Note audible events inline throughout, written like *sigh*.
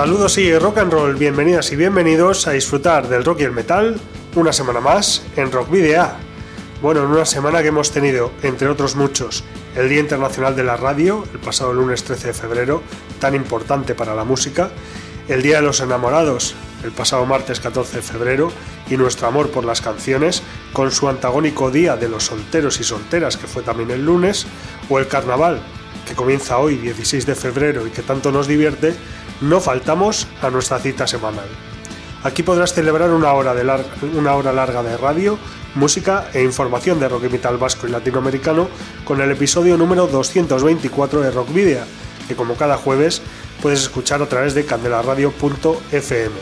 Saludos y rock and roll, bienvenidas y bienvenidos a disfrutar del rock y el metal una semana más en Rock Video. Bueno, en una semana que hemos tenido, entre otros muchos, el Día Internacional de la Radio, el pasado lunes 13 de febrero, tan importante para la música, el Día de los Enamorados, el pasado martes 14 de febrero, y nuestro amor por las canciones, con su antagónico Día de los Solteros y Solteras, que fue también el lunes, o el Carnaval, que comienza hoy, 16 de febrero, y que tanto nos divierte, no faltamos a nuestra cita semanal. Aquí podrás celebrar una hora, de una hora larga de radio, música e información de rock y metal vasco y latinoamericano con el episodio número 224 de Rock Video, que como cada jueves puedes escuchar a través de candelaradio.fm.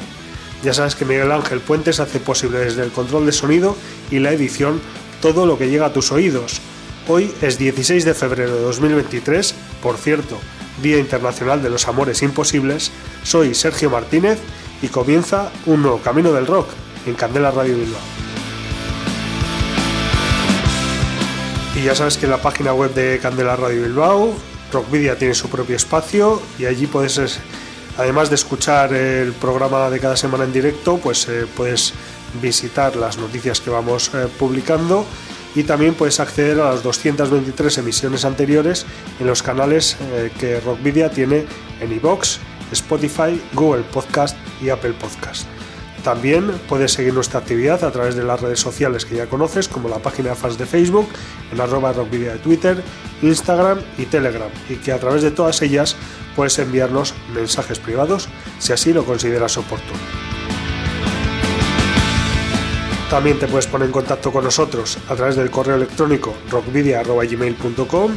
Ya sabes que Miguel Ángel Puentes hace posible desde el control de sonido y la edición todo lo que llega a tus oídos. Hoy es 16 de febrero de 2023, por cierto, Día Internacional de los Amores Imposibles, soy Sergio Martínez y comienza un nuevo camino del rock en Candela Radio Bilbao. Y ya sabes que en la página web de Candela Radio Bilbao, Rockvidia tiene su propio espacio y allí puedes, además de escuchar el programa de cada semana en directo, pues eh, puedes visitar las noticias que vamos eh, publicando y también puedes acceder a las 223 emisiones anteriores en los canales eh, que Rockvidia tiene en iBox, Spotify, Google Podcast y Apple Podcast. También puedes seguir nuestra actividad a través de las redes sociales que ya conoces, como la página de fans de Facebook, en arroba rockvidia de Twitter, Instagram y Telegram, y que a través de todas ellas puedes enviarnos mensajes privados si así lo consideras oportuno. También te puedes poner en contacto con nosotros a través del correo electrónico rockvidia.gmail.com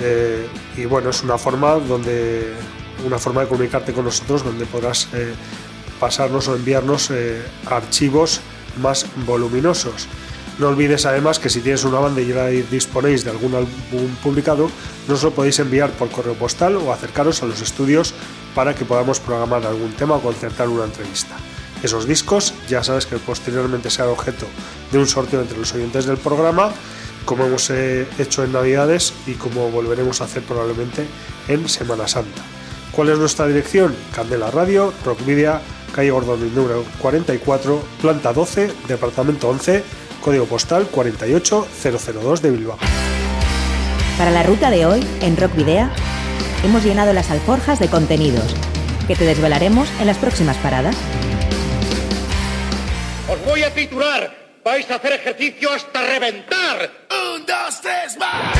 eh, y bueno, es una forma donde una forma de comunicarte con nosotros donde podrás eh, pasarnos o enviarnos eh, archivos más voluminosos. No olvides además que si tienes una banda y ya disponéis de algún álbum publicado, nos lo podéis enviar por correo postal o acercaros a los estudios para que podamos programar algún tema o concertar una entrevista. Esos discos ya sabes que posteriormente será objeto de un sorteo entre los oyentes del programa, como hemos eh, hecho en Navidades y como volveremos a hacer probablemente en Semana Santa. ¿Cuál es nuestra dirección? Candela Radio, Rock Media, calle Gordon número 44, planta 12, departamento 11, código postal 48002 de Bilbao. Para la ruta de hoy, en Rock Video, hemos llenado las alforjas de contenidos que te desvelaremos en las próximas paradas. Voy a titular. Vais a hacer ejercicio hasta reventar. Un, dos, tres, más.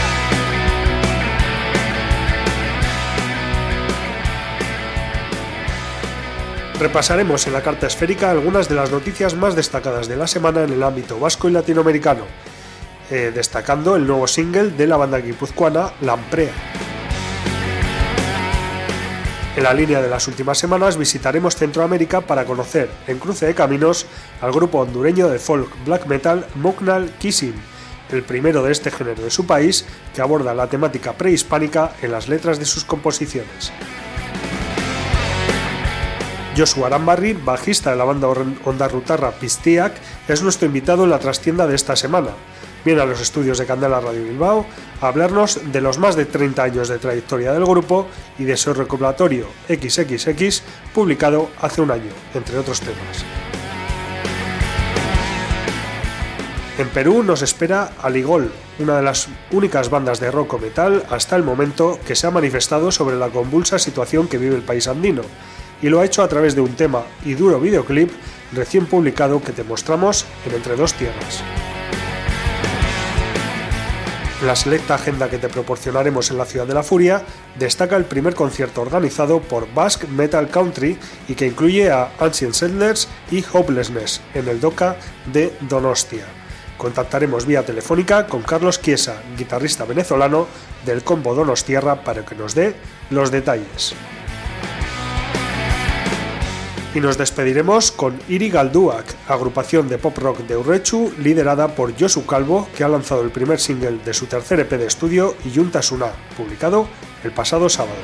Repasaremos en la carta esférica algunas de las noticias más destacadas de la semana en el ámbito vasco y latinoamericano, eh, destacando el nuevo single de la banda guipuzcoana Lamprea. En la línea de las últimas semanas visitaremos Centroamérica para conocer, en cruce de caminos, al grupo hondureño de folk black metal Muknal Kissing, el primero de este género de su país que aborda la temática prehispánica en las letras de sus composiciones. Joshua Arambarri, bajista de la banda onda rutarra Pistiak, es nuestro invitado en la trastienda de esta semana viene a los estudios de Candela Radio Bilbao a hablarnos de los más de 30 años de trayectoria del grupo y de su recopilatorio XXX publicado hace un año, entre otros temas. En Perú nos espera Aligol, una de las únicas bandas de rock o metal hasta el momento que se ha manifestado sobre la convulsa situación que vive el país andino, y lo ha hecho a través de un tema y duro videoclip recién publicado que te mostramos en Entre dos Tierras. La selecta agenda que te proporcionaremos en la Ciudad de la Furia, destaca el primer concierto organizado por Basque Metal Country y que incluye a Ancient Settlers y Hopelessness en el DOCA de Donostia. Contactaremos vía telefónica con Carlos Chiesa, guitarrista venezolano del combo Donostierra, para que nos dé los detalles. Y nos despediremos con Iri Galduak, agrupación de pop rock de Urrechu liderada por Josu Calvo, que ha lanzado el primer single de su tercer EP de estudio, Yunta Suna, publicado el pasado sábado.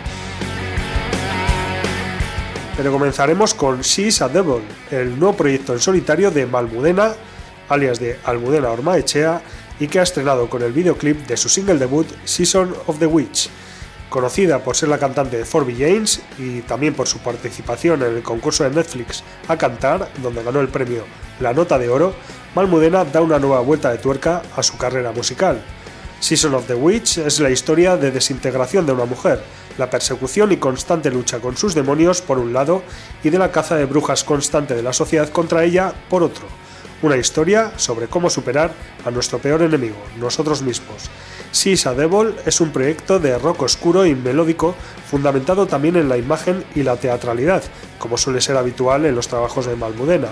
Pero comenzaremos con She's a Devil, el nuevo proyecto en solitario de Malmudena, alias de Almudena Ormaechea, y que ha estrenado con el videoclip de su single debut Season of the Witch, Conocida por ser la cantante de Forby James y también por su participación en el concurso de Netflix A Cantar, donde ganó el premio La Nota de Oro, Malmudena da una nueva vuelta de tuerca a su carrera musical. Season of the Witch es la historia de desintegración de una mujer, la persecución y constante lucha con sus demonios por un lado y de la caza de brujas constante de la sociedad contra ella por otro. Una historia sobre cómo superar a nuestro peor enemigo, nosotros mismos. Sisa Devil es un proyecto de rock oscuro y melódico fundamentado también en la imagen y la teatralidad, como suele ser habitual en los trabajos de Malmudena.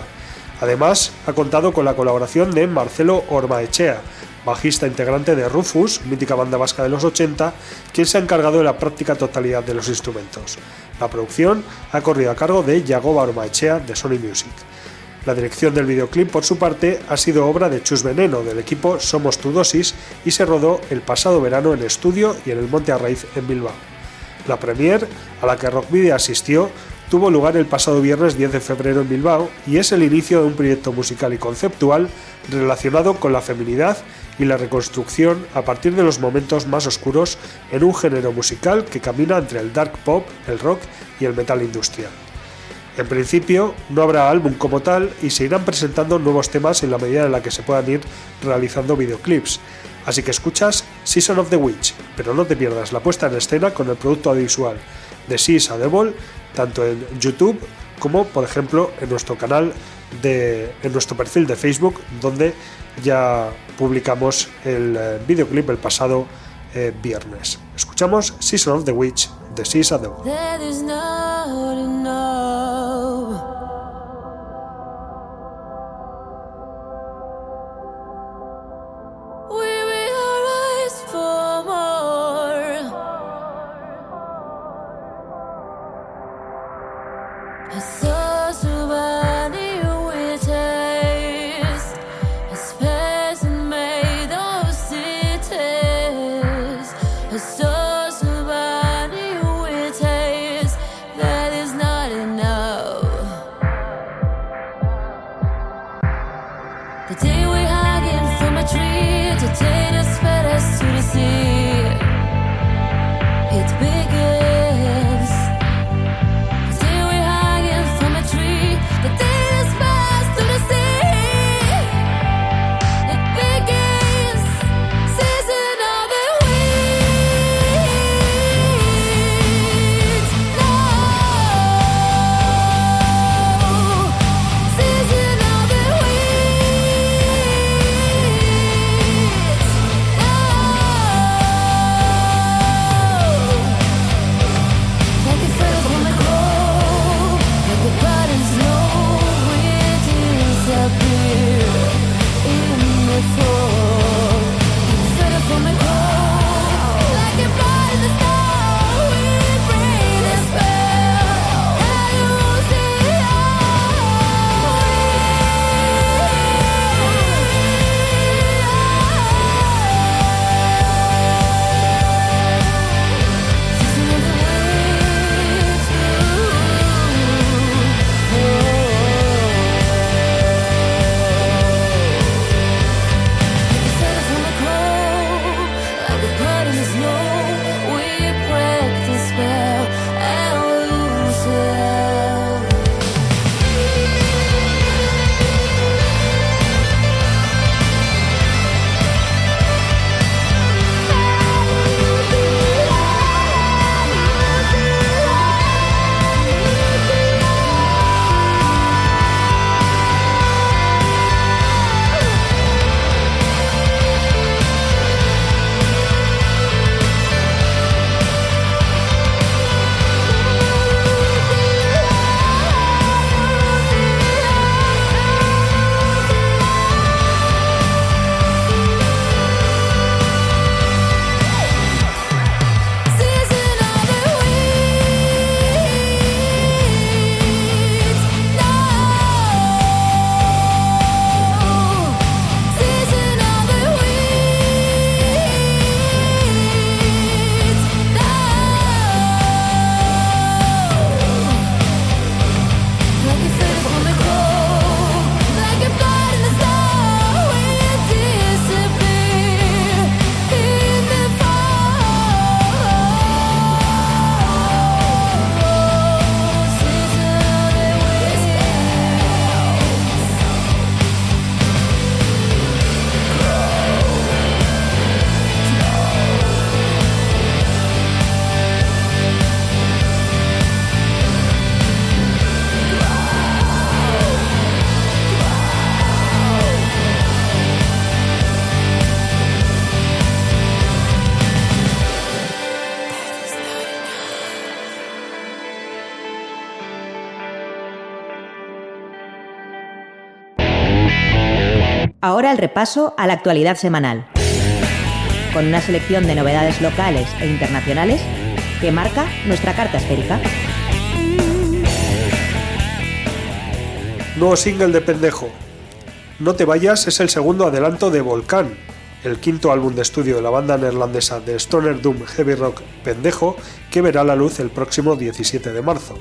Además, ha contado con la colaboración de Marcelo Ormaechea, bajista integrante de Rufus, mítica banda vasca de los 80, quien se ha encargado de la práctica totalidad de los instrumentos. La producción ha corrido a cargo de Yagoba Ormaechea de Sony Music. La dirección del videoclip, por su parte, ha sido obra de Chus Veneno, del equipo Somos Tu Dosis, y se rodó el pasado verano en estudio y en el Monte Arraiz en Bilbao. La premier, a la que Rock Video asistió, tuvo lugar el pasado viernes 10 de febrero en Bilbao y es el inicio de un proyecto musical y conceptual relacionado con la feminidad y la reconstrucción a partir de los momentos más oscuros en un género musical que camina entre el dark pop, el rock y el metal industrial. En principio, no habrá álbum como tal y se irán presentando nuevos temas en la medida en la que se puedan ir realizando videoclips. Así que escuchas Season of the Witch, pero no te pierdas la puesta en escena con el producto audiovisual de Seas Devil, tanto en YouTube como, por ejemplo, en nuestro canal de, en nuestro perfil de Facebook, donde ya publicamos el eh, videoclip el pasado eh, viernes. Escuchamos Season of the Witch de Seas Devil. Ahora el repaso a la actualidad semanal, con una selección de novedades locales e internacionales que marca nuestra carta esférica. Nuevo single de Pendejo. No te vayas es el segundo adelanto de Volcán, el quinto álbum de estudio de la banda neerlandesa de Stoner Doom Heavy Rock Pendejo, que verá la luz el próximo 17 de marzo.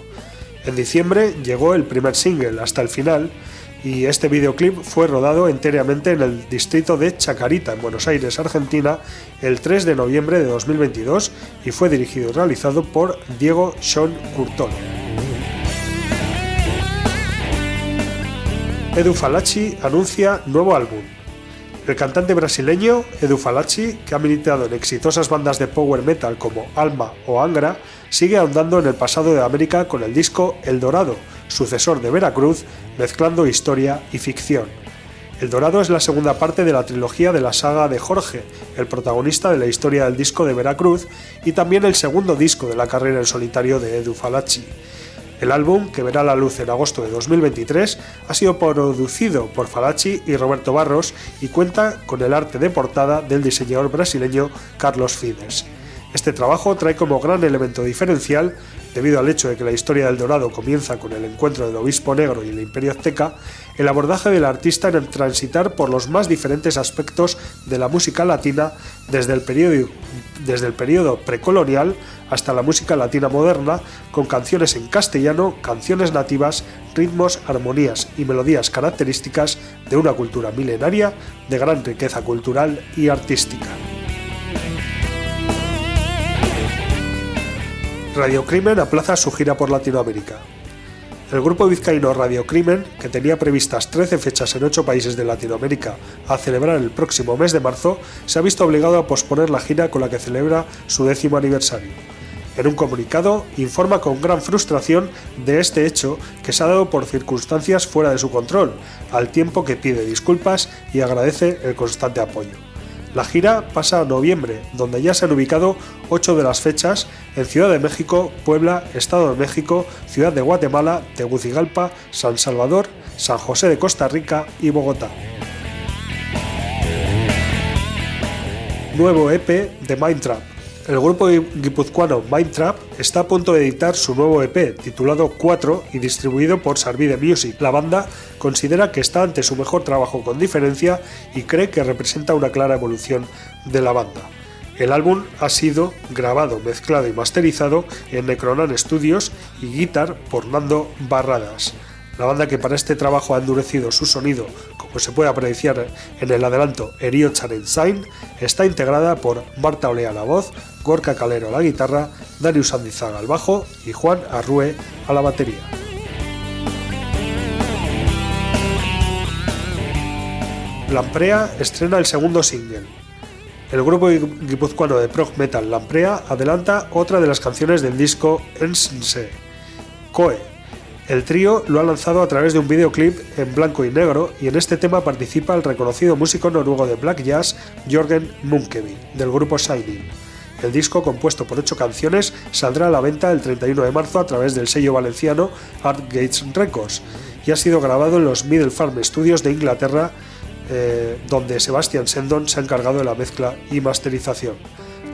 En diciembre llegó el primer single, Hasta el final, y este videoclip fue rodado enteramente en el distrito de Chacarita, en Buenos Aires, Argentina, el 3 de noviembre de 2022 y fue dirigido y realizado por Diego Sean Curtone. Edu Falacci anuncia nuevo álbum. El cantante brasileño Edu Falacci, que ha militado en exitosas bandas de power metal como Alma o Angra, sigue ahondando en el pasado de América con el disco El Dorado, sucesor de Veracruz, mezclando historia y ficción. El Dorado es la segunda parte de la trilogía de la saga de Jorge, el protagonista de la historia del disco de Veracruz, y también el segundo disco de la carrera en solitario de Edu Falacci. El álbum, que verá la luz en agosto de 2023, ha sido producido por Falacci y Roberto Barros y cuenta con el arte de portada del diseñador brasileño Carlos Fides. Este trabajo trae como gran elemento diferencial, debido al hecho de que la historia del Dorado comienza con el encuentro del obispo negro y el imperio azteca, el abordaje del artista en transitar por los más diferentes aspectos de la música latina el desde el periodo precolonial hasta la música latina moderna, con canciones en castellano, canciones nativas, ritmos, armonías y melodías características de una cultura milenaria de gran riqueza cultural y artística. Radio Crimen aplaza su gira por Latinoamérica. El grupo vizcaíno Radio Crimen, que tenía previstas 13 fechas en 8 países de Latinoamérica a celebrar el próximo mes de marzo, se ha visto obligado a posponer la gira con la que celebra su décimo aniversario. En un comunicado, informa con gran frustración de este hecho que se ha dado por circunstancias fuera de su control, al tiempo que pide disculpas y agradece el constante apoyo. La gira pasa a noviembre, donde ya se han ubicado ocho de las fechas en Ciudad de México, Puebla, Estado de México, Ciudad de Guatemala, Tegucigalpa, San Salvador, San José de Costa Rica y Bogotá. Nuevo EP de Mindtrap. El grupo guipuzcoano Mindtrap está a punto de editar su nuevo EP titulado 4 y distribuido por Sarvide Music. La banda considera que está ante su mejor trabajo con diferencia y cree que representa una clara evolución de la banda. El álbum ha sido grabado, mezclado y masterizado en Necronan Studios y guitar por Nando Barradas. La banda que para este trabajo ha endurecido su sonido, como se puede apreciar en el adelanto Erio Charensain, está integrada por Marta Olea a la voz, Gorka Calero a la guitarra, Darius Andizaga al bajo y Juan Arrue a la batería. Lamprea estrena el segundo single. El grupo guipuzcoano de prog metal Lamprea adelanta otra de las canciones del disco Ensense, Coe. El trío lo ha lanzado a través de un videoclip en blanco y negro y en este tema participa el reconocido músico noruego de black jazz Jorgen Munkeby, del grupo Shining. El disco, compuesto por ocho canciones, saldrá a la venta el 31 de marzo a través del sello valenciano Art Gates Records y ha sido grabado en los Middle Farm Studios de Inglaterra, eh, donde Sebastian Sendon se ha encargado de la mezcla y masterización.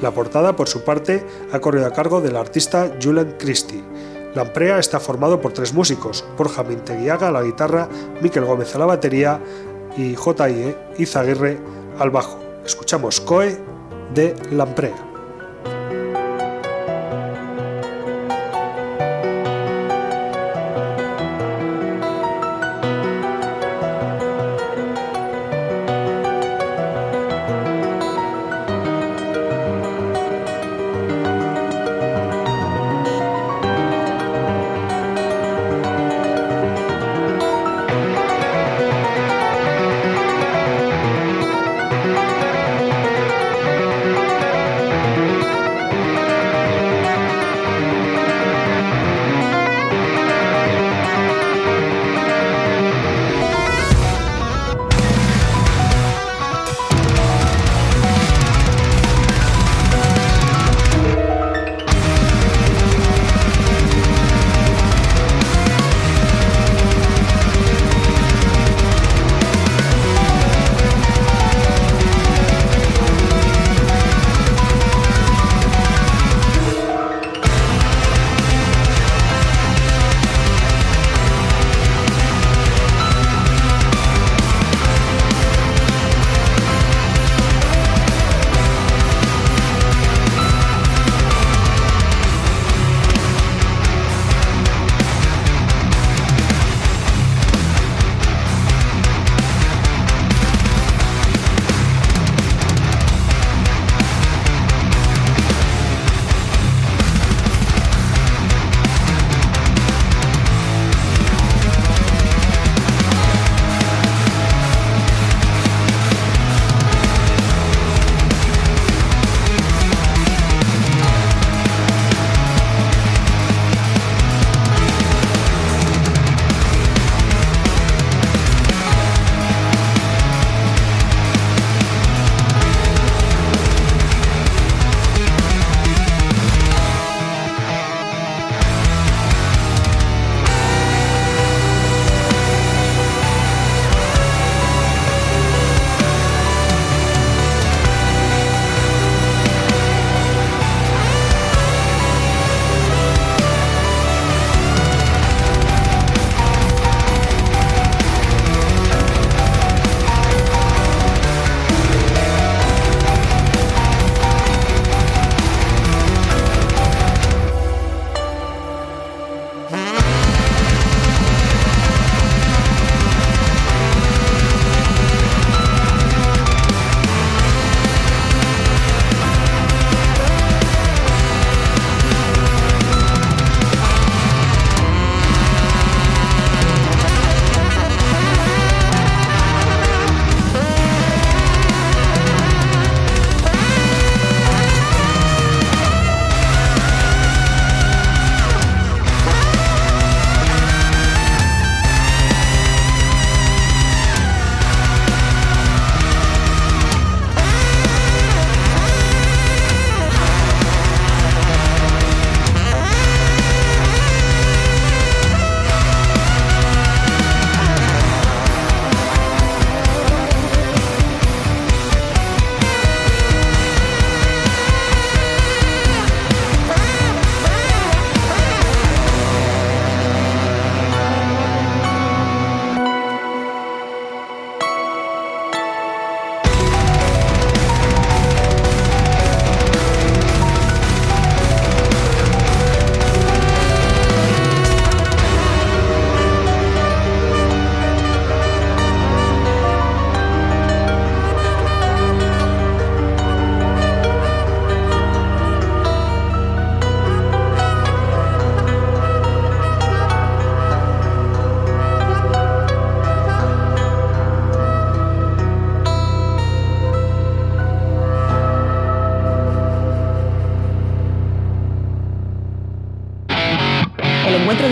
La portada, por su parte, ha corrido a cargo del artista Julian Christie. La Amprea está formado por tres músicos, Borja Minteguiaga a la guitarra, Miquel Gómez a la batería y J.I.E. Izaguirre al bajo. Escuchamos Coe de Lamprea.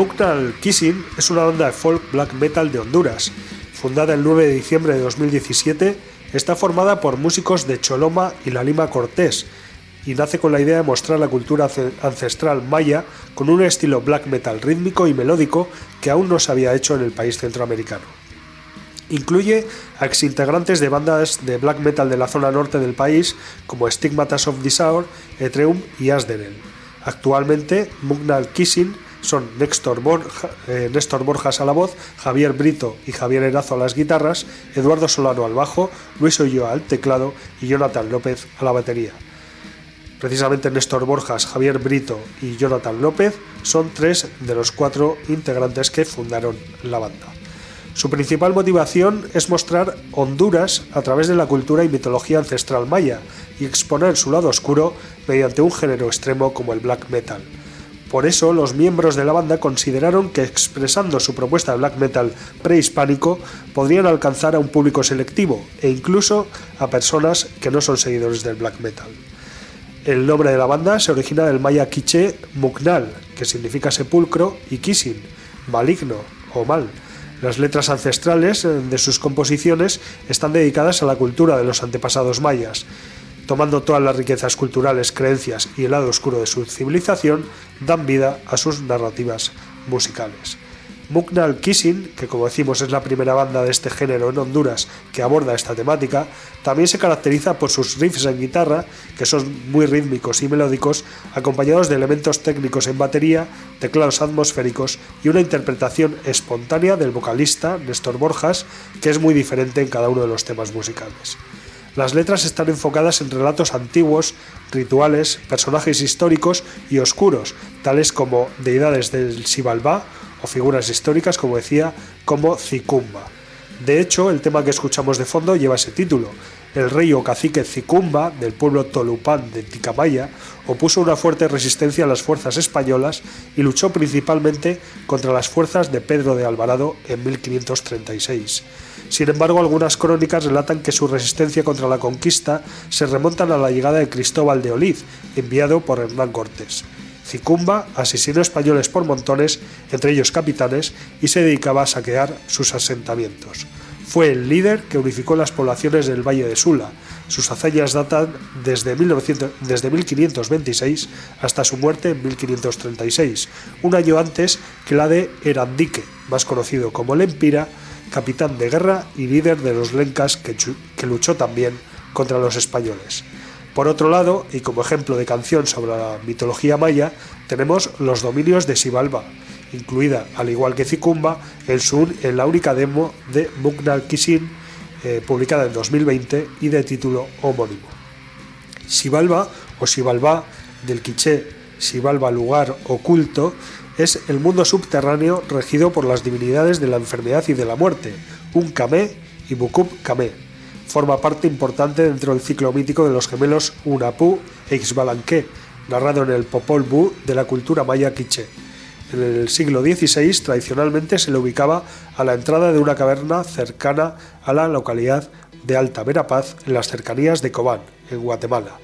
Mugnal Kissing es una banda de folk black metal de Honduras. Fundada el 9 de diciembre de 2017, está formada por músicos de Choloma y La Lima Cortés y nace con la idea de mostrar la cultura ancestral maya con un estilo black metal rítmico y melódico que aún no se había hecho en el país centroamericano. Incluye a exintegrantes de bandas de black metal de la zona norte del país como Stigmatas of Disaur, Etreum y Asdenel. Actualmente, Mugnal Kissing son eh, Néstor, Borjas a la voz, Javier Brito y Javier Erazo a las guitarras, Eduardo Solano al bajo, Luis Olloa al teclado y Jonathan López a la batería. Precisamente Néstor Borjas, Javier Brito y Jonathan López son tres de los cuatro integrantes que fundaron la banda. Su principal motivación es mostrar Honduras a través de la cultura y mitología ancestral maya y exponer su lado oscuro mediante un género extremo como el black metal. Por eso, los miembros de la banda consideraron que expresando su propuesta de black metal prehispánico podrían alcanzar a un público selectivo e incluso a personas que no son seguidores del black metal. El nombre de la banda se origina del maya quiché Muknal, que significa sepulcro, y Kisin, maligno o mal. Las letras ancestrales de sus composiciones están dedicadas a la cultura de los antepasados mayas tomando todas las riquezas culturales, creencias y el lado oscuro de su civilización, dan vida a sus narrativas musicales. Muknal Kissing, que como decimos es la primera banda de este género en Honduras que aborda esta temática, también se caracteriza por sus riffs en guitarra, que son muy rítmicos y melódicos, acompañados de elementos técnicos en batería, teclados atmosféricos y una interpretación espontánea del vocalista Néstor Borjas, que es muy diferente en cada uno de los temas musicales. Las letras están enfocadas en relatos antiguos, rituales, personajes históricos y oscuros, tales como deidades del Xibalbá o figuras históricas, como decía, como Cicumba. De hecho, el tema que escuchamos de fondo lleva ese título. El rey o cacique Cicumba, del pueblo Tolupán de Ticamaya, opuso una fuerte resistencia a las fuerzas españolas y luchó principalmente contra las fuerzas de Pedro de Alvarado en 1536. Sin embargo, algunas crónicas relatan que su resistencia contra la conquista se remontan a la llegada de Cristóbal de Oliz, enviado por Hernán Cortés. Cicumba asesinó españoles por montones, entre ellos capitanes, y se dedicaba a saquear sus asentamientos. Fue el líder que unificó las poblaciones del Valle de Sula. Sus hazañas datan desde, desde 1526 hasta su muerte en 1536, un año antes que la de Erandique, más conocido como Lempira, capitán de guerra y líder de los lencas que, luchó también contra los españoles. Por otro lado, y como ejemplo de canción sobre la mitología maya, tenemos los dominios de Sibalba, incluida, al igual que Cicumba, el Sun en la única demo de Mugnal Kisin, eh, publicada en 2020 y de título homónimo. Sibalba o Sibalba, del quiché Sibalba lugar oculto, es el mundo subterráneo regido por las divinidades de la enfermedad y de la muerte, un camé y Bukub Kame. Forma parte importante dentro del ciclo mítico de los gemelos Unapu e Ixbalanque, narrado en el Popol Vuh de la cultura maya quiche. En el siglo XVI tradicionalmente se le ubicaba a la entrada de una caverna cercana a la localidad de Alta Verapaz en las cercanías de Cobán, en Guatemala.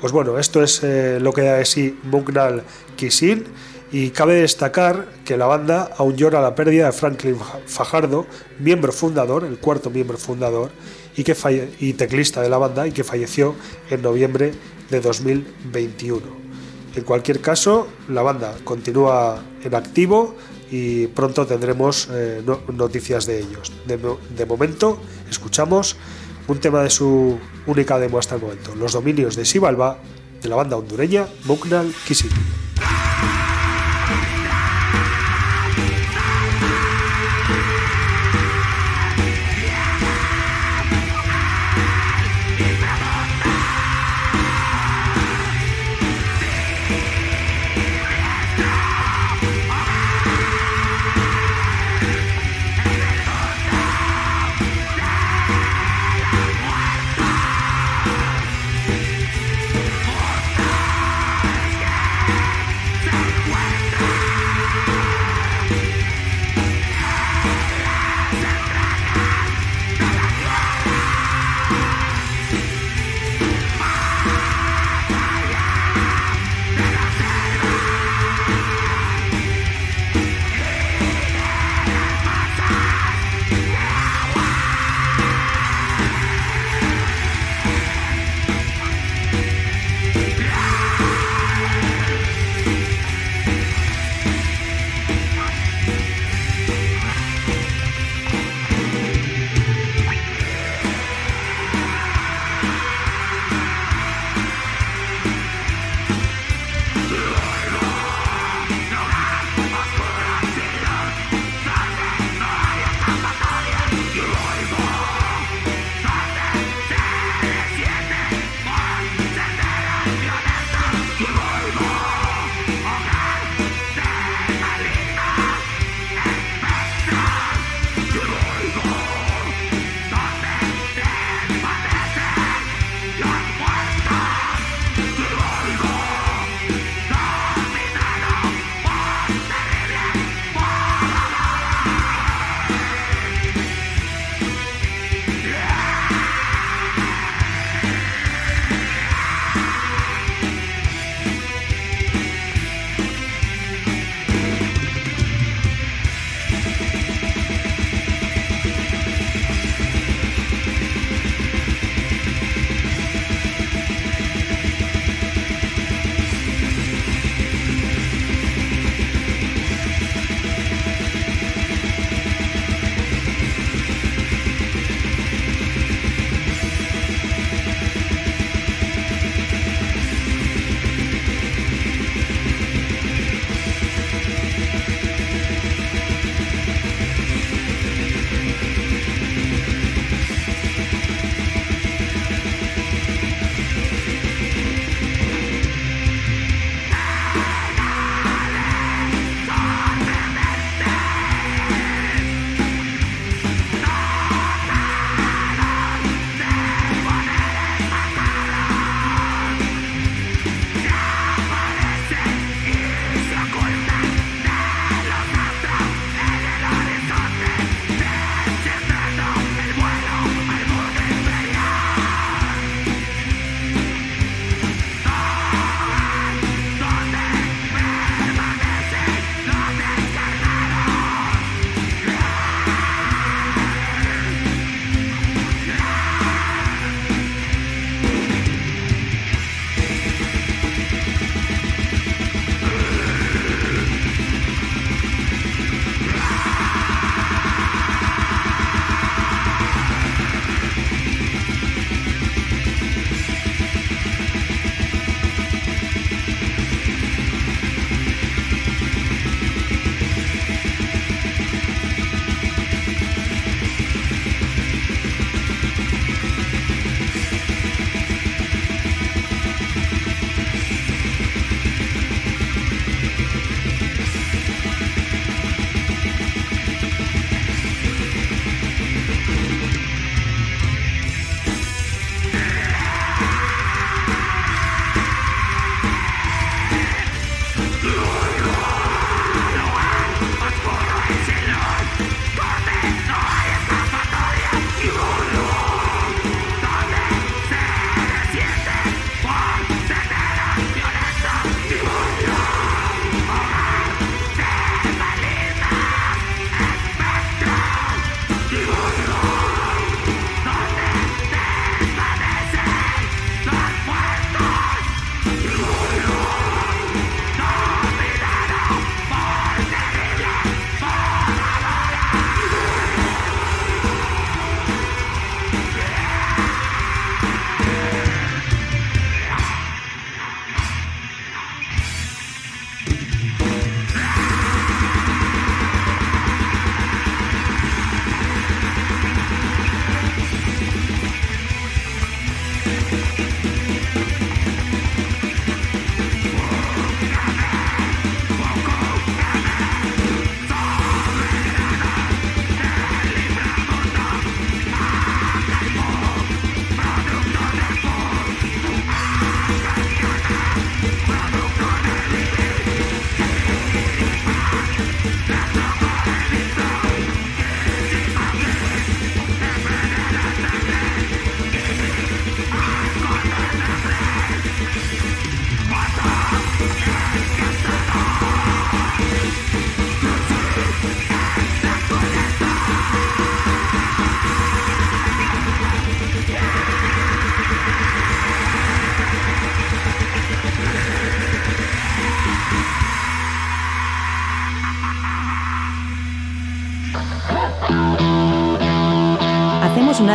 Pues bueno, esto es eh, lo que da de sí Mugnal Kisin y cabe destacar que la banda aún llora la pérdida de Franklin Fajardo, miembro fundador, el cuarto miembro fundador y, que y teclista de la banda y que falleció en noviembre de 2021. En cualquier caso, la banda continúa en activo y pronto tendremos eh, noticias de ellos. De, momento, escuchamos un tema de su única demo hasta el momento, Los dominios de Sibalba, de la banda hondureña Muknal Kisiki.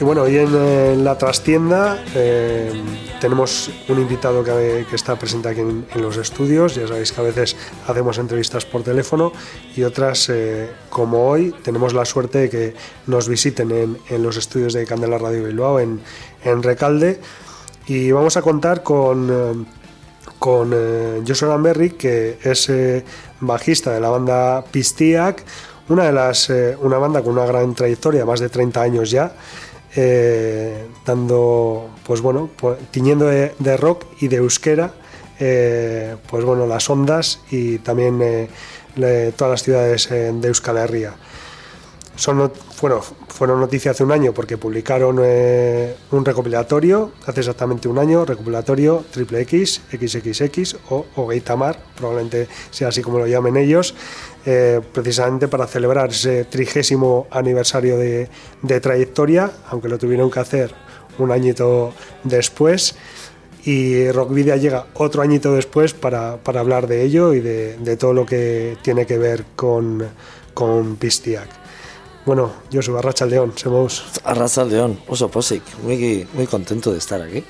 Bueno, hoy en, la trastienda eh, tenemos un invitado que, está presente aquí en, los estudios. Ya sabéis que a veces hacemos entrevistas por teléfono y otras, eh, como hoy, tenemos la suerte de que nos visiten en, los estudios de Candela Radio Bilbao, en, Recalde. Y vamos a contar con, eh, con Joshua que es bajista de la banda Pistiac, una, de las, una banda con una gran trayectoria, más de 30 años ya eh, dando, pues bueno, tiñendo de, rock y de euskera, eh, pues bueno, las ondas y también eh, todas las ciudades de Euskal Herria. Bueno, fueron noticia hace un año porque publicaron un recopilatorio, hace exactamente un año, recopilatorio triple X, XXX o, o Gaitamar, probablemente sea así como lo llamen ellos, eh, precisamente para celebrar ese trigésimo aniversario de, trayectoria, aunque lo tuvieron que hacer un añito después. Y Rockvidia llega otro añito después para, hablar de ello y de, todo lo que tiene que ver con, con. Bueno, yo soy Arracha León, somos. Arracha León, oso posik, muy, muy contento de estar aquí.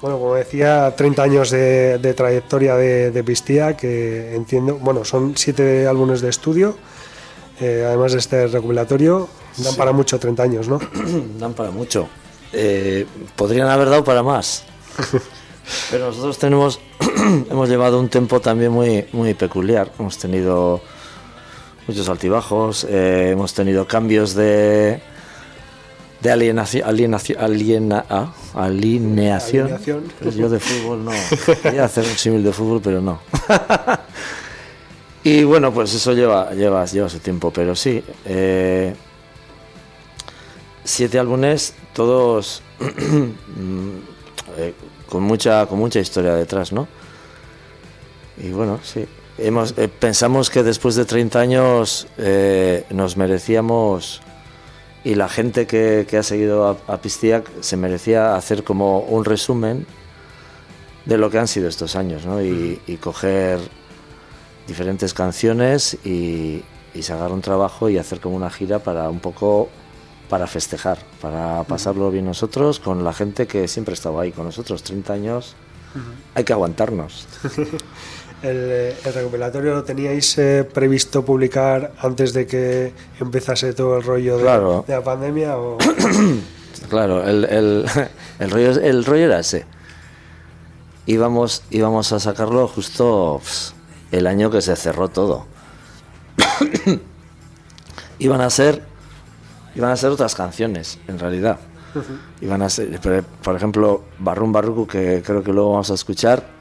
Bueno, como decía, 30 años de, trayectoria de, de, Pistía, que entiendo, bueno, son siete álbumes de estudio, eh, además de este recopilatorio, dan para mucho 30 años, ¿no? *clears throat* dan para mucho. Eh, podrían haber dado para más. *laughs* Pero nosotros tenemos, *clears throat* hemos llevado un tiempo también muy, muy peculiar. Hemos tenido muchos altibajos, eh, hemos tenido cambios de, de alienación, aliena, ah, alineación. Pues yo de fútbol no. Quería hacer un símil de fútbol, pero no. *laughs* y bueno, pues eso lleva, lleva, lleva su tiempo, pero sí. Eh, siete álbumes, todos *clears throat* eh, con mucha, con mucha historia detrás, ¿no? Y bueno, sí. Hemos, eh, pensamos que después de 30 años nos merecíamos y la gente que, ha seguido a, a, Pistiak se merecía hacer como un resumen de lo que han sido estos años ¿no? y, coger diferentes canciones y, y, sacar un trabajo y hacer como una gira para un poco para festejar, para pasarlo bien nosotros con la gente que siempre ha estado ahí con nosotros, 30 años, hay que aguantarnos. *laughs* El, recopilatorio lo teníais eh, previsto publicar antes de que empezase todo el rollo de, la pandemia? O... *coughs* claro, el, el, *laughs* rollo, el rollo era ese. Íbamos, íbamos a sacarlo justo el año que se cerró todo. *coughs* iban a ser iban a ser otras canciones, en realidad. Iban a ser, por ejemplo, Barrum Barruku, que creo que luego vamos a escuchar,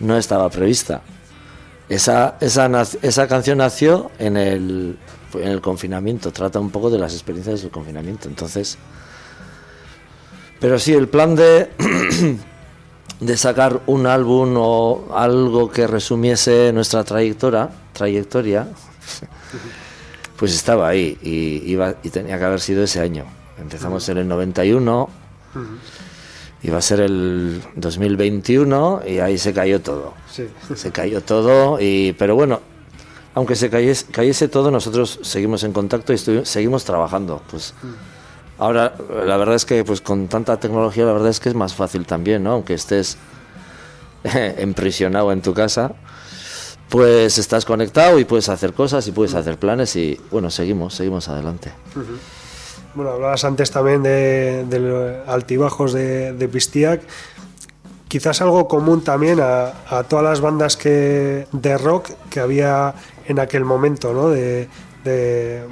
no estaba prevista. Esa, esa, esa canción nació en el, en el confinamiento, trata un poco de las experiencias del confinamiento. Entonces, pero sí, el plan de *clears throat* de sacar un álbum o algo que resumiese nuestra trayectoria, trayectoria *laughs* pues estaba ahí y, iba, y tenía que haber sido ese año. Empezamos en el 91, iba a ser el 2021 y ahí se cayó todo. Se cayó todo, y, pero bueno, aunque se cayese, cayese todo, nosotros seguimos en contacto y seguimos trabajando. Pues ahora la verdad es que pues con tanta tecnología la verdad es que es más fácil también, ¿no? Aunque estés *laughs* emprisionado en tu casa, pues estás conectado y puedes hacer cosas y puedes hacer planes y bueno, seguimos, seguimos adelante. Bueno, hablabas antes también de, altibajos de, de, Pistiak. Quizás algo común también a, todas las bandas que, de rock que había en aquel momento, ¿no? De,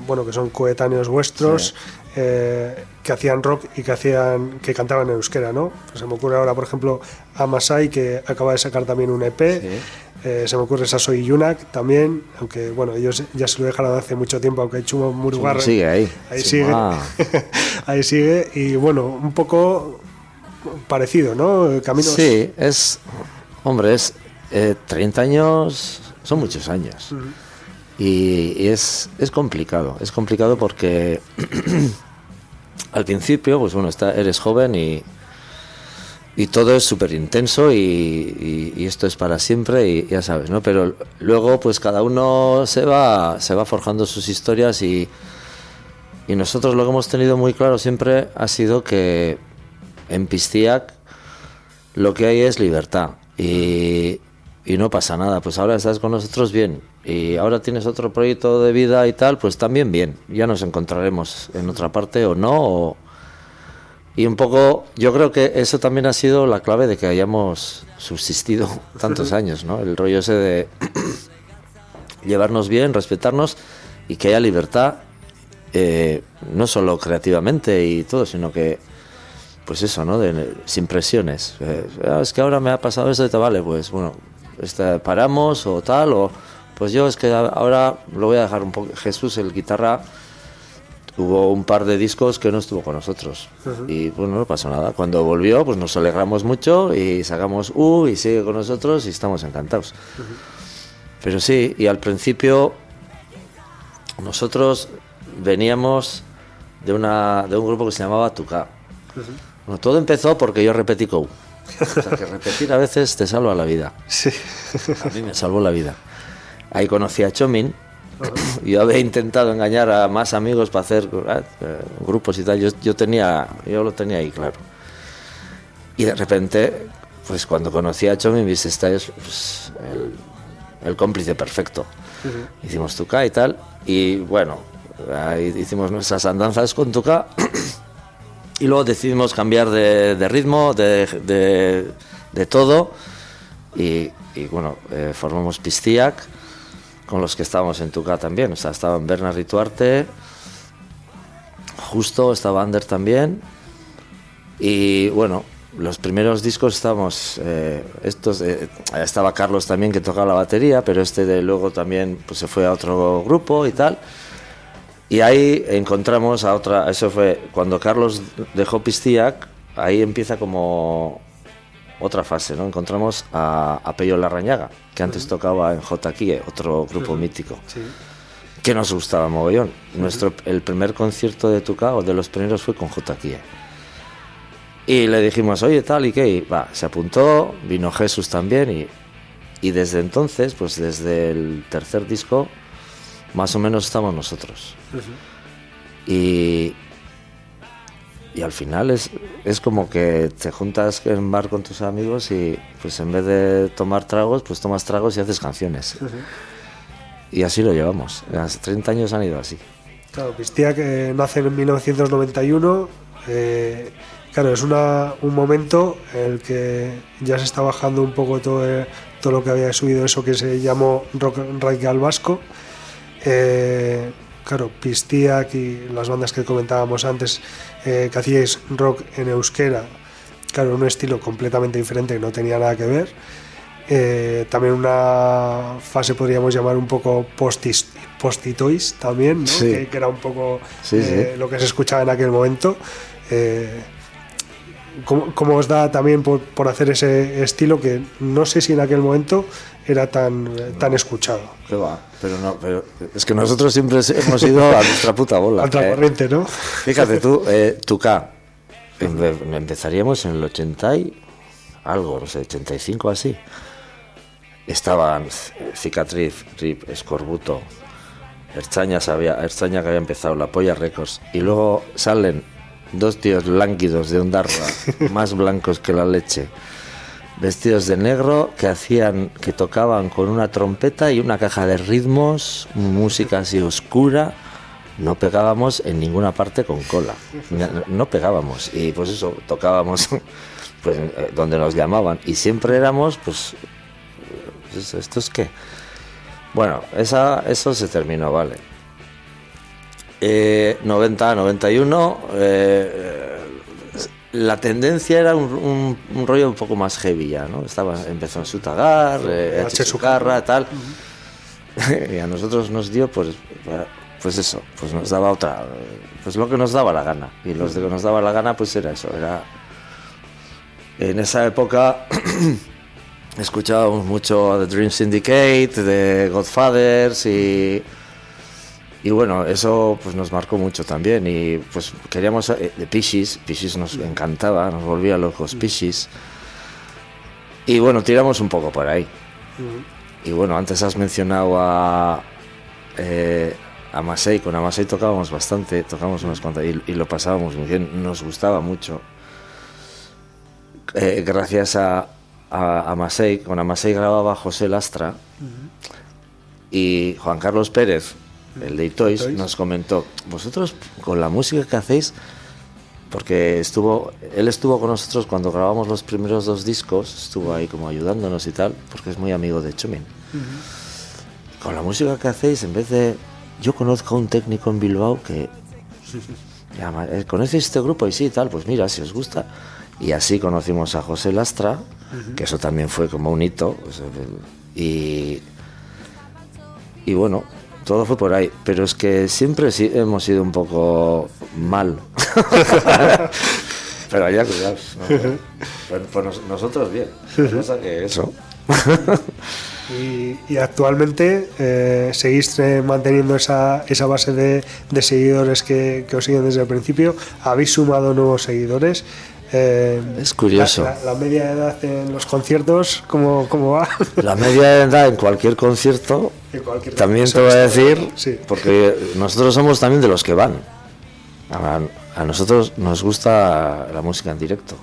bueno, que son coetáneos vuestros, eh, que hacían rock y que hacían que cantaban en euskera, ¿no? Pues se me ocurre ahora, por ejemplo, a Masai, que acaba de sacar también un EP. Eh, se me ocurre Saso y Yunak también, aunque bueno, ellos ya se lo dejaron hace mucho tiempo, aunque Chumo Murugar sigue ahí. Ahí sigue. *laughs* ahí sigue. Y bueno, un poco parecido, ¿no? Caminos. Sí, es. Hombre, es. 30 eh, años son muchos años. y, es, es complicado. Es complicado porque. *clears throat* al principio, pues bueno, está, eres joven y y todo es súper intenso y, esto es para siempre y ya sabes, ¿no? Pero luego pues cada uno se va, se va forjando sus historias y, y nosotros lo que hemos tenido muy claro siempre ha sido que en Pistiac lo que hay es libertad y, y no pasa nada, pues ahora estás con nosotros bien y ahora tienes otro proyecto de vida y tal, pues también bien, ya nos encontraremos en otra parte o no, o, y un poco, yo creo que eso también ha sido la clave de que hayamos subsistido *laughs* tantos años, ¿no? El rollo ese de *clears throat* llevarnos bien, respetarnos y que haya libertad, eh, no solo creativamente y todo, sino que, pues eso, ¿no? De, sin presiones. Eh, ah, es que ahora me ha pasado esto y te vale, pues bueno, este, paramos o tal, o pues yo es que ahora lo voy a dejar un poco. Jesús, el guitarra hubo un par de discos que no estuvo con nosotros. Y bueno, no pasó nada. Cuando volvió, pues nos alegramos mucho y sacamos U y sigue con nosotros y estamos encantados. Pero sí, y al principio nosotros veníamos de, una, de un grupo que se llamaba Tuca. Bueno, todo empezó porque yo repetí COU. O sea, que repetir a veces te salva la vida. Sí. A mí me salvó la vida. Ahí conocí a Chomin, yo había intentado engañar a más amigos para hacer eh, grupos y tal. Yo, tenía, yo lo tenía ahí claro. Y de repente, pues cuando conocí a Chomi, viste, este es pues, el, cómplice perfecto. Hicimos Tuca y tal. Y bueno, ahí hicimos nuestras andanzas con Tuca. y luego decidimos cambiar de, ritmo, de, de, todo. Y, bueno, eh, formamos Pistiac con los que estábamos en Tuca también. O sea, estaban Bernard Rituarte, justo estaba Ander también. Y bueno, los primeros discos estábamos, eh, estos, eh, estaba Carlos también que tocaba la batería, pero este de luego también pues, se fue a otro grupo y tal. Y ahí encontramos a otra, eso fue cuando Carlos dejó Pistiac, ahí empieza como otra fase, ¿no? Encontramos a, a Pello Larrañaga, que antes tocaba en J. otro grupo mítico, que nos gustaba mogollón. Nuestro, el primer concierto de o de los primeros, fue con J. Y le dijimos, oye, tal y qué, va, se apuntó, vino Jesús también y, y desde entonces, pues desde el tercer disco, más o menos estamos nosotros. Y, y al final es, es como que te juntas en bar con tus amigos y pues en vez de tomar tragos, pues tomas tragos y haces canciones. Y así lo llevamos. Hace 30 años han ido así. Claro, Pistia que nace en 1991. Eh, claro, es una, un momento en el que ya se está bajando un poco todo, eh, todo lo que había subido eso que se llamó rock radical vasco. Eh, claro, Pistiak y las bandas que comentábamos antes, eh, que hacíais rock en euskera, claro, un estilo completamente diferente que no tenía nada que ver. Eh, también una fase podríamos llamar un poco postitois también, ¿no? que, era un poco eh, lo que se escuchaba en aquel momento. cómo, os da también por, por, hacer ese estilo que no sé si en aquel momento era tan, tan escuchado. va, pero no, pero es que nosotros siempre hemos ido a nuestra puta bola. *laughs* A otra ¿eh? corriente, ¿no? Fíjate tú, eh, K empezaríamos en el 80 y algo, no sé, 85 así. Estaban Cicatriz, Rip, Escorbuto, Erchaña, sabía, Erchaña que había empezado, La Polla Records, y luego salen dos tíos lánguidos de Ondarra, *laughs* más blancos que la leche, vestidos de negro, que hacían, que tocaban con una trompeta y una caja de ritmos, música así oscura. No pegábamos en ninguna parte con cola, no pegábamos. Y pues eso tocábamos *laughs* pues eh, donde nos llamaban. Y siempre éramos pues, pues esto es qué bueno esa eso se terminó vale. 90, 91, eh, la tendencia era un, rollo un poco más heavy ya, ¿no? Estaba, empezó en Sutagar, eh, H. Sucarra, tal. *laughs* y a nosotros nos dio, pues, pues eso, pues nos daba otra, pues lo que nos daba la gana. Y los de que nos daba la gana, pues era eso, era... En esa época *clears throat* escuchábamos mucho The Dream Syndicate, de Godfathers y y bueno, eso pues nos marcó mucho también y pues queríamos eh, de Pisis, Pisis nos encantaba, nos volvía locos Pisis. Y bueno, tiramos un poco por ahí. Y bueno, antes has mencionado a eh, a Masei, con Amasei tocábamos bastante, tocábamos unas cuantas y, lo pasábamos muy bien, nos gustaba mucho. Eh, gracias a, a, Amasei, con Amasei grababa José Lastra y Juan Carlos Pérez el de Toys, nos comentó, vosotros con la música que hacéis, porque estuvo, él estuvo con nosotros cuando grabamos los primeros dos discos, estuvo ahí como ayudándonos y tal, porque es muy amigo de Chumin. Con la música que hacéis, en vez de, yo conozco a un técnico en Bilbao que llama, eh, ¿conoces este grupo? Y sí, tal, pues mira, si os gusta. Y así conocimos a José Lastra, que eso también fue como un hito. y, y bueno, todo fue por ahí, pero es que siempre sí hemos ido un poco mal. *laughs* pero ya cuidado. Pues, pues nosotros bien. Cosa que eso. *laughs* y, actualmente eh, seguís manteniendo esa, esa base de, de seguidores que, que, os siguen desde el principio. ¿Habéis sumado nuevos seguidores? Eh, es curioso. La, media edad en los conciertos, ¿cómo, ¿cómo, va? La media edad en cualquier concierto, también te voy a decir, porque nosotros somos también de los que van. A, nosotros nos gusta la música en directo.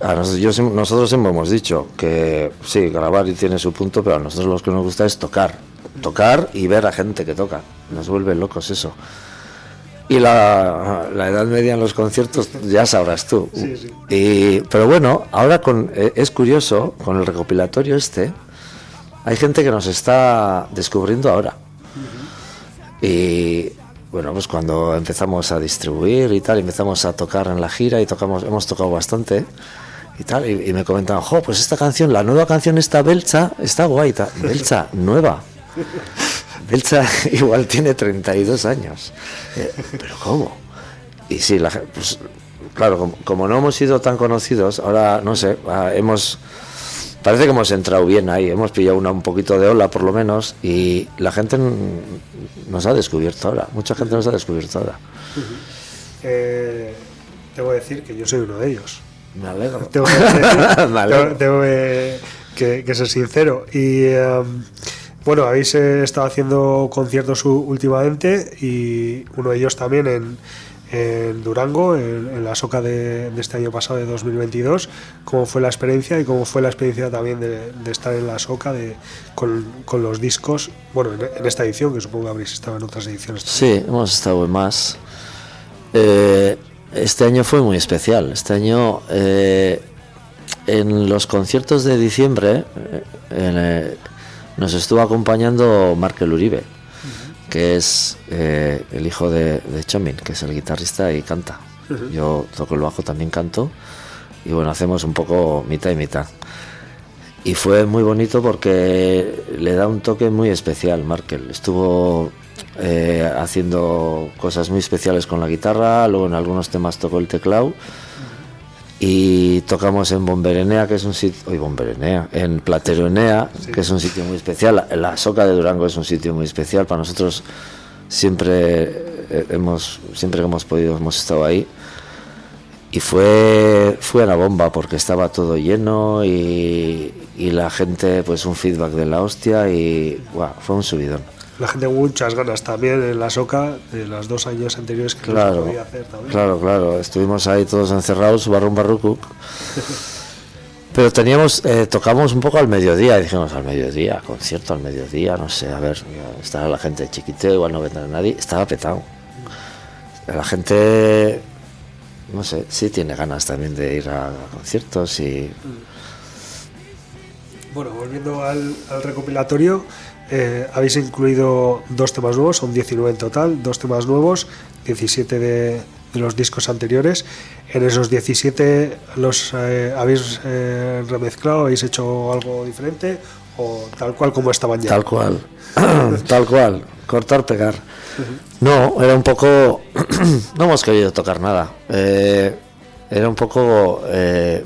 A nosotros, nosotros siempre hemos dicho que sí, grabar y tiene su punto, pero a nosotros lo que nos gusta es tocar. Tocar y ver a gente que toca. Nos vuelve locos eso. Y la, edad media en los conciertos ya sabrás tú. Y, pero bueno, ahora con, eh, es curioso, con el recopilatorio este, hay gente que nos está descubriendo ahora. Y bueno, pues cuando empezamos a distribuir y tal, empezamos a tocar en la gira y tocamos, hemos tocado bastante y tal, y, me comentaban, jo, pues esta canción, la nueva canción está Belcha, está guay, *laughs* Belcha, nueva. Belcha *laughs* igual tiene 32 años. Eh, ¿Pero cómo? Y sí, la, pues, claro, como, no hemos sido tan conocidos, ahora no sé, ah, hemos. Parece que hemos entrado bien ahí, hemos pillado una, un poquito de ola por lo menos y la gente nos ha descubierto ahora, mucha gente nos ha descubierto ahora. Eh, debo decir que yo soy uno de ellos. Me alegro. *laughs* Tengo, *laughs* que, ser sincero. Y. Em, bueno, habéis eh, estado haciendo conciertos últimamente y uno de ellos también en, Durango, en, la soca de, este año pasado, de 2022. ¿Cómo fue la experiencia y cómo fue la experiencia también de, estar en la soca de, con, los discos? Bueno, en, esta edición, que supongo que habréis estado en otras ediciones. Sí, hemos estado en más. Eh, este año fue muy especial. Este año, eh, en los conciertos de diciembre, en, nos estuvo acompañando Markel Uribe, que es eh, el hijo de, de Chomin, que es el guitarrista y canta. Yo toco el bajo, también canto, y bueno, hacemos un poco mitad y mitad. Y fue muy bonito porque le da un toque muy especial, Markel. Estuvo eh, haciendo cosas muy especiales con la guitarra, luego en algunos temas tocó el teclado. Y tocamos en Bomberenea, que es un sitio, hoy Bomberenea, en Plateronea, que es un sitio muy especial. La Soca de Durango es un sitio muy especial para nosotros. Siempre eh, hemos, siempre que hemos podido, hemos estado ahí. Y fue, fue una bomba porque estaba todo lleno y, y la gente, pues un feedback de la hostia y fue un subidón la gente muchas ganas también en la soca de los dos años anteriores que claro, podía hacer también. Claro, claro, estuvimos ahí todos encerrados, barrum barrucuc. Pero teníamos, eh, tocamos un poco al mediodía, dijimos al mediodía, concierto al mediodía, no sé, a ver, estaba la gente chiquiteo, igual no vendrá nadie, estaba petado. La gente, no sé, sí tiene ganas también de ir a, conciertos y... Bueno, volviendo al, al recopilatorio, eh, habéis incluido dos temas nuevos, son 19 en total, dos temas nuevos, 17 de, los discos anteriores. En esos 17 los eh, habéis eh, remezclado, habéis hecho algo diferente o tal cual como estaban ya. Tal cual, *coughs* tal cual, cortar, pegar. No, era un poco, *coughs* no hemos querido tocar nada. era un poco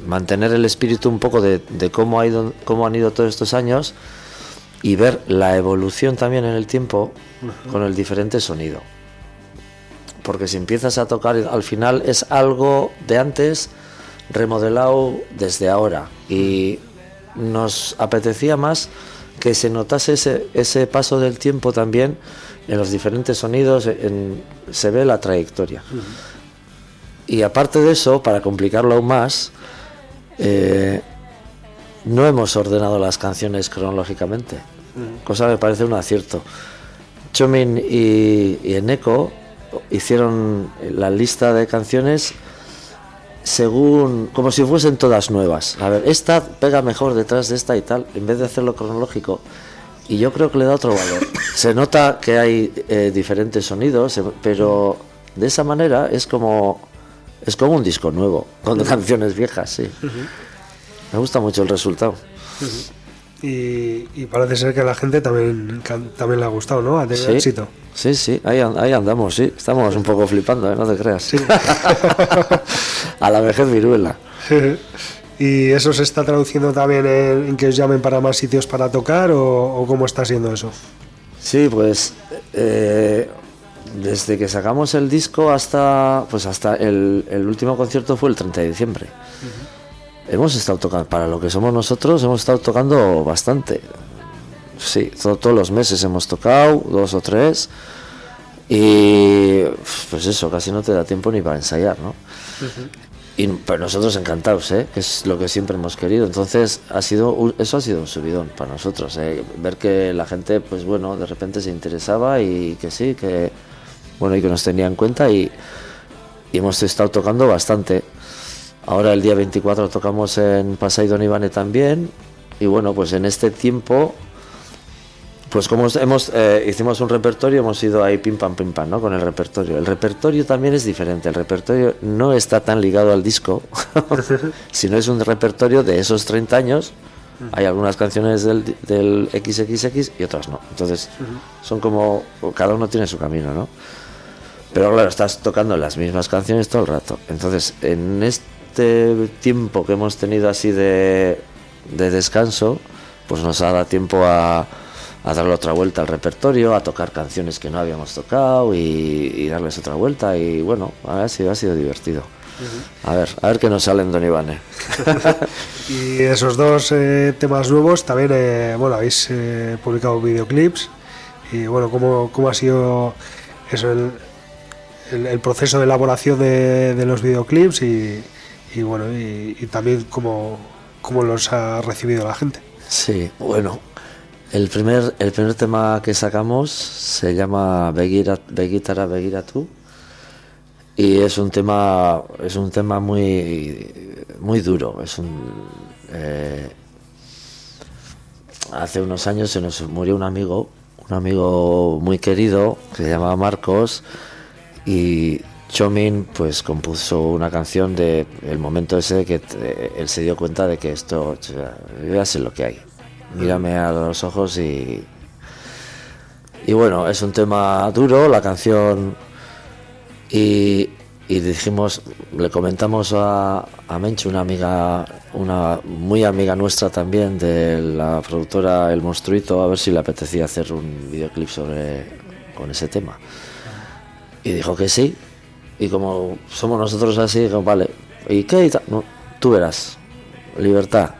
mantener el espíritu un poco de, de cómo, ha ido, cómo han ido todos estos años y ver la evolución también en el tiempo con el diferente sonido. Porque si empiezas a tocar al final es algo de antes remodelado desde ahora y nos apetecía más que se notase ese, ese paso del tiempo también en los diferentes sonidos, en, se ve la trayectoria. Y aparte de eso, para complicarlo aún más, eh, no hemos ordenado las canciones cronológicamente, cosa que me parece un acierto. Chomin y, y Eneco hicieron la lista de canciones según como si fuesen todas nuevas. A ver, esta pega mejor detrás de esta y tal, en vez de hacerlo cronológico. Y yo creo que le da otro valor. *coughs* Se nota que hay eh, diferentes sonidos, pero de esa manera es como es como un disco nuevo, con canciones viejas, sí. Me gusta mucho el resultado. y, parece ser que a la gente también, también le ha gustado, ¿no? Ha tenido éxito. Sí, sí, ahí, ahí, andamos, sí. Estamos un poco flipando, ¿eh? no te creas. *laughs* a la vejez viruela. *laughs* ¿Y eso se está traduciendo también en, que os llamen para más sitios para tocar o, cómo está siendo eso? Sí, pues eh, desde que sacamos el disco hasta pues hasta el, último concierto fue el 30 de diciembre hemos estado tocando, para lo que somos nosotros, hemos estado tocando bastante. Sí, todos los meses hemos tocado, dos o tres. Y pues eso, casi no te da tiempo ni para ensayar, ¿no? Y pero nosotros encantados, ¿eh? que es lo que siempre hemos querido. Entonces, ha sido eso ha sido un subidón para nosotros. ¿eh? Ver que la gente, pues bueno, de repente se interesaba y que sí, que bueno, y que nos tenía en cuenta y, y hemos estado tocando bastante. Ahora el día 24 tocamos en Pasay Don Ivane también. Y bueno, pues en este tiempo, pues como hemos, eh, hicimos un repertorio, hemos ido ahí pim pam pim pam, ¿no? Con el repertorio. El repertorio también es diferente. El repertorio no está tan ligado al disco, *laughs* sino es un repertorio de esos 30 años. Hay algunas canciones del, del XXX y otras no. Entonces, son como, cada uno tiene su camino, ¿no? Pero claro, estás tocando las mismas canciones todo el rato. Entonces, en este este tiempo que hemos tenido así de, descanso, pues nos ha dado tiempo a, darle otra vuelta al repertorio, a tocar canciones que no habíamos tocado y, darles otra vuelta y bueno, ha sido, ha sido divertido. A ver, a ver qué nos salen, Don Ivane. *laughs* y esos dos eh, temas nuevos también, eh, bueno, habéis eh, publicado videoclips y bueno, ¿cómo, cómo ha sido eso, el, el, proceso de elaboración de, de los videoclips y, y bueno, y, también cómo, los ha recibido la gente. Sí, bueno, el primer, el primer tema que sacamos se llama Begitara Begira tú y es un tema es un tema muy muy duro es un eh, hace unos años se nos murió un amigo un amigo muy querido que se llamaba Marcos y Chomin pues compuso una canción de el momento ese de que él se dio cuenta de que esto ya sé lo que hay mírame a los ojos y y bueno es un tema duro la canción y y dijimos, le comentamos a, a una amiga, una muy amiga nuestra también de la productora El Monstruito, a ver si le apetecía hacer un videoclip sobre con ese tema. Y dijo que sí. Y como somos nosotros así, dijo, vale, ¿y qué? No, tú verás, libertad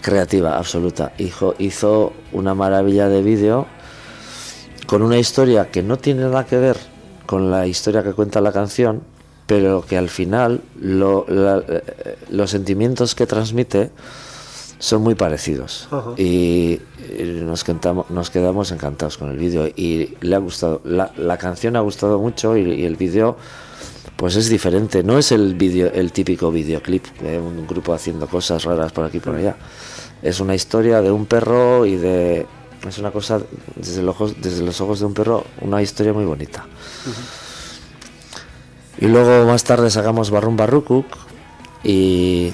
creativa absoluta. Hijo, hizo una maravilla de vídeo con una historia que no tiene nada que ver con la historia que cuenta la canción, pero que al final lo- la- eh, los sentimientos que transmite son muy parecidos y, y nos, cantamos- nos quedamos encantados con el vídeo y le ha gustado la, la canción ha gustado mucho y, y el vídeo pues es diferente no es el vídeo el típico videoclip de un grupo haciendo cosas raras por aquí y por allá. Es una historia de un perro y de es una cosa desde los ojos, desde los ojos de un perro una historia muy bonita. Y luego más tarde sacamos Barrum Barrukuk y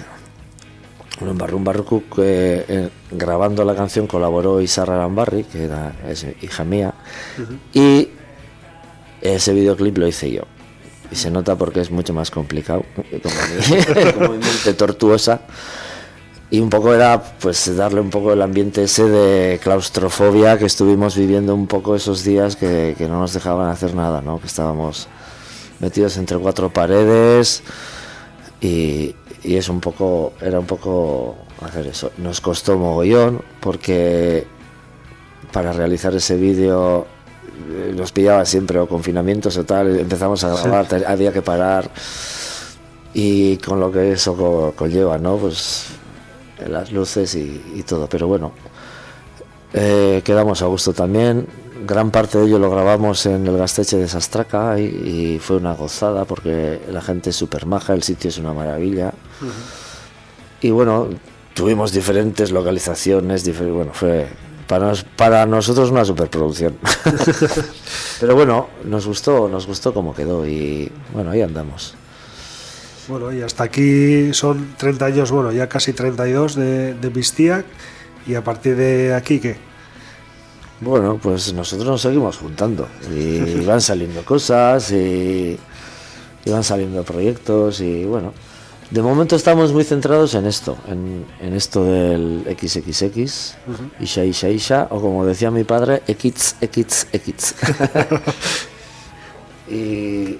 bueno, en Barrum Barrukuk eh, eh, grabando la canción colaboró Isarra Lambarri, que era, es hija mía, y ese videoclip lo hice yo. Y se nota porque es mucho más complicado, eh, como mi, *laughs* como mente tortuosa. Y un poco era pues darle un poco el ambiente ese de claustrofobia que estuvimos viviendo un poco esos días que, que no nos dejaban hacer nada, ¿no? Que estábamos metidos entre cuatro paredes y, y es un poco, era un poco hacer eso. Nos costó mogollón porque para realizar ese vídeo nos pillaba siempre o confinamientos o tal, empezamos a grabar, había que parar y con lo que eso co- conlleva, ¿no? Pues eh, las luces y, y todo, pero bueno, eh, quedamos a gusto también. Gran parte de ello lo grabamos en el Gasteche de Sastraca y, y fue una gozada porque la gente es súper maja, el sitio es una maravilla. Y bueno, tuvimos diferentes localizaciones, difer- bueno, fue para, nos- para nosotros una superproducción. *laughs* Pero bueno, nos gustó, nos gustó cómo quedó y bueno, ahí andamos. Bueno, y hasta aquí son 30 años, bueno, ya casi 32 de, de Bistiac. Y a partir de aquí, ¿qué? Bueno, pues nosotros nos seguimos juntando y *laughs* van saliendo cosas y, y van saliendo proyectos y bueno, de momento estamos muy centrados en esto, en, en esto del XXX, Isha Isha Isha, o como decía mi padre, X X X. *laughs* y,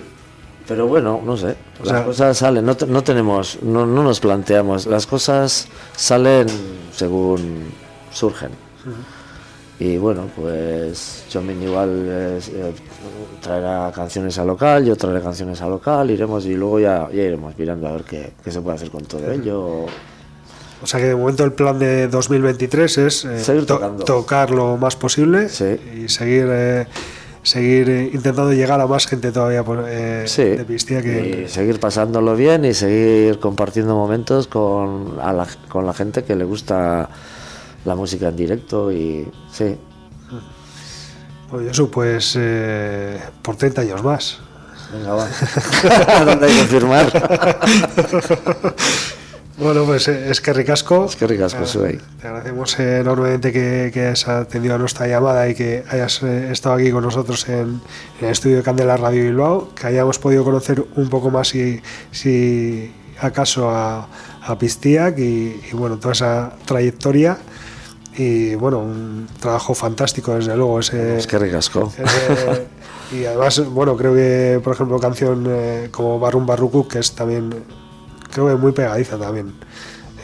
pero bueno, no sé, O las sea- cosas salen, no, te- no tenemos, no, no nos planteamos, las cosas salen según surgen. Y bueno, pues Chomin igual eh, traerá canciones a local, yo traeré canciones a local, iremos y luego ya, ya iremos mirando a ver qué, qué se puede hacer con todo ello. O sea que de momento el plan de 2023 es eh, Seguir to- tocar lo más posible Sí. y seguir eh, seguir eh, intentando llegar a más gente todavía por, eh, Sí, de Bistiac. que y seguir pasándolo bien y seguir compartiendo momentos con, a la, con la gente que le gusta la música en directo y sí, Pues eso, pues eh, por 30 años más. venga va. *laughs* ¿Dónde hay que firmar? *laughs* Bueno, pues eh, es que ricasco. Es que ricasco, Suey. Te agradecemos eh, enormemente que, que hayas atendido a nuestra llamada y que hayas eh, estado aquí con nosotros en, en el estudio de Candela Radio Bilbao, que hayamos podido conocer un poco más si, si acaso a, a Pistiac y, y, bueno, toda esa trayectoria. Y bueno, un trabajo fantástico desde luego. Ese, Es que ricasco. ese- y además, bueno, creo que por ejemplo canción eh, como Barrum Barruku, que es también, creo que muy pegadiza también.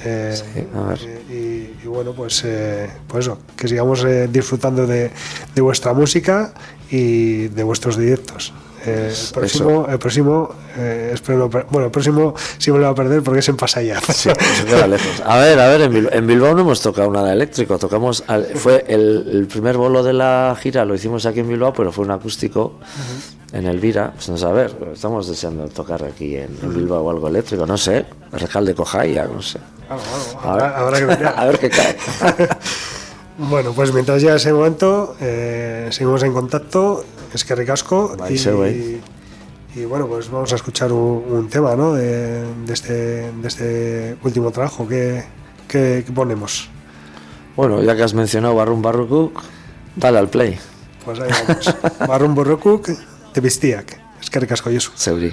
Eh, Sí, a ver. y, y bueno, pues, eh, pues eso, que sigamos eh, disfrutando de, de vuestra música y de vuestros directos. Eh, el próximo, el próximo eh, espero no per- bueno, el próximo sí me lo va a perder porque es en Pasayar. Sí, se queda lejos. A ver, a ver, en Bilbao, en Bilbao no hemos tocado nada eléctrico. Tocamos, al- fue el, el primer bolo de la gira, lo hicimos aquí en Bilbao, pero fue un acústico en el Vira. Pues no sé, a ver, estamos deseando tocar aquí en, en Bilbao algo eléctrico, no sé, Recalde Cojaya, no sé. Algo, algo, A ver, habrá, habrá que mirar. *laughs* a ver qué cae. *laughs* Bueno, pues mientras llega ese momento, eh, seguimos en contacto. Es que ricasco. Bai, Y, bueno, pues vamos a escuchar un, un tema ¿no? de, de este, de este último trabajo. que que ponemos? Bueno, ya que has mencionado Barrum Barrukuk, dale al play. Pues ahí vamos. Barrum Borrokuk de Bistiak. Es que ricasco, Josu. Seuri.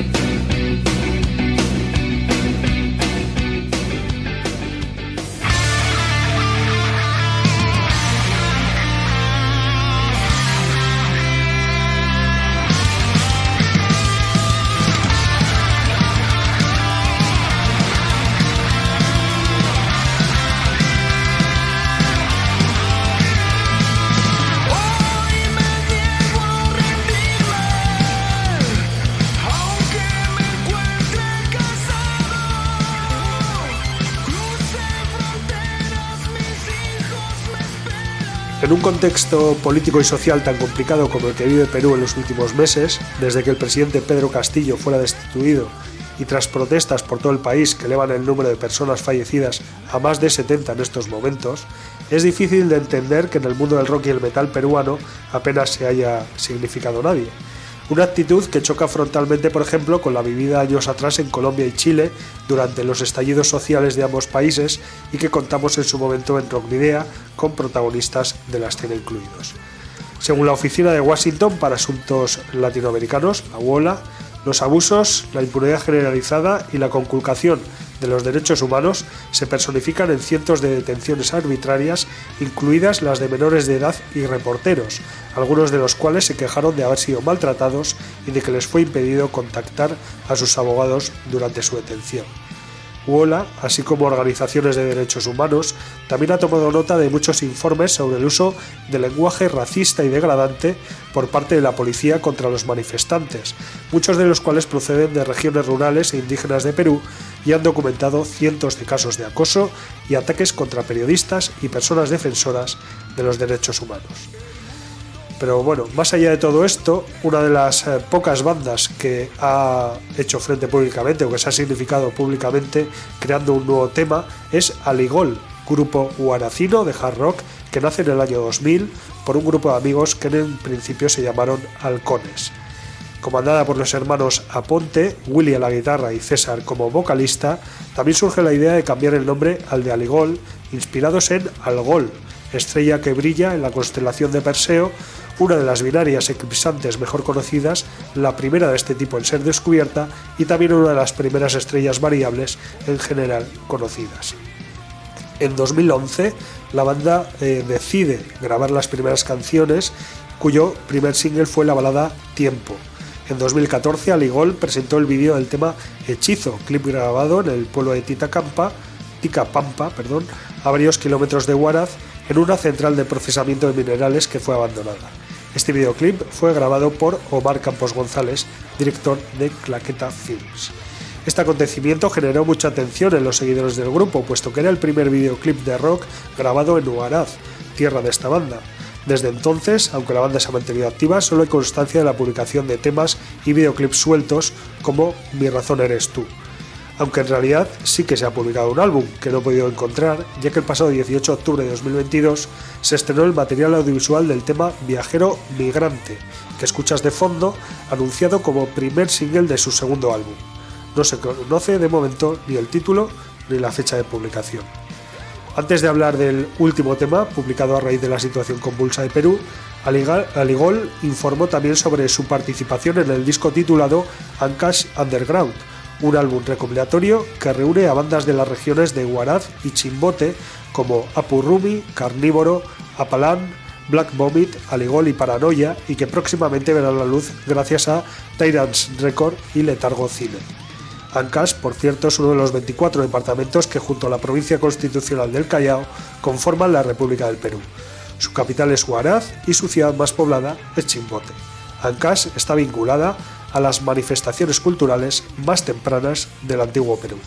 Un contexto político y social tan complicado como el que vive Perú en los últimos meses, desde que el presidente Pedro Castillo fuera destituido y tras protestas por todo el país que elevan el número de personas fallecidas a más de 70 en estos momentos, es difícil de entender que en el mundo del rock y el metal peruano apenas se haya significado nadie. Una actitud que choca frontalmente, por ejemplo, con la vivida años atrás en Colombia y Chile durante los estallidos sociales de ambos países y que contamos en su momento en Rock con protagonistas de la escena incluidos. Según la Oficina de Washington para Asuntos Latinoamericanos, la UOLA, los abusos, la impunidad generalizada y la conculcación de los derechos humanos se personifican en cientos de detenciones arbitrarias, incluidas las de menores de edad y reporteros, algunos de los cuales se quejaron de haber sido maltratados y de que les fue impedido contactar a sus abogados durante su detención. UOLA, así como organizaciones de derechos humanos, también ha tomado nota de muchos informes sobre el uso de lenguaje racista y degradante por parte de la policía contra los manifestantes, muchos de los cuales proceden de regiones rurales e indígenas de Perú y han documentado cientos de casos de acoso y ataques contra periodistas y personas defensoras de los derechos humanos. Pero bueno, más allá de todo esto, una de las eh, pocas bandas que ha hecho frente públicamente o que se ha significado públicamente creando un nuevo tema es Aligol, grupo guaracino de hard rock que nace en el año 2000 por un grupo de amigos que en principio se llamaron Halcones. Comandada por los hermanos Aponte, Willy a la guitarra y César como vocalista, también surge la idea de cambiar el nombre al de Aligol, inspirados en Algol, estrella que brilla en la constelación de Perseo, una de las binarias eclipsantes mejor conocidas, la primera de este tipo en ser descubierta y también una de las primeras estrellas variables en general conocidas. En 2011, la banda eh, decide grabar las primeras canciones, cuyo primer single fue la balada Tiempo. En 2014, Aligol presentó el vídeo del tema Hechizo, clip grabado en el pueblo de Titacampa, Ticapampa, perdón, a varios kilómetros de Huaraz, en una central de procesamiento de minerales que fue abandonada. Este videoclip fue grabado por Omar Campos González, director de Claqueta Films. Este acontecimiento generó mucha atención en los seguidores del grupo, puesto que era el primer videoclip de rock grabado en Huaraz, tierra de esta banda. Desde entonces, aunque la banda se ha mantenido activa, solo hay constancia de la publicación de temas y videoclips sueltos como Mi razón eres tú aunque en realidad sí que se ha publicado un álbum que no he podido encontrar, ya que el pasado 18 de octubre de 2022 se estrenó el material audiovisual del tema Viajero Migrante, que escuchas de fondo, anunciado como primer single de su segundo álbum. No se conoce de momento ni el título ni la fecha de publicación. Antes de hablar del último tema, publicado a raíz de la situación convulsa de Perú, Aligol informó también sobre su participación en el disco titulado Ancash Underground, un álbum recopilatorio que reúne a bandas de las regiones de Huaraz y Chimbote como Apurrumi, Carnívoro, Apalán, Black Vomit, Aligol y Paranoia y que próximamente verá la luz gracias a Tyrants Record y Letargo Cine. Ancash, por cierto, es uno de los 24 departamentos que junto a la provincia constitucional del Callao conforman la República del Perú. Su capital es Huaraz y su ciudad más poblada es Chimbote. Ancash está vinculada a las manifestaciones culturales más tempranas del antiguo Perú.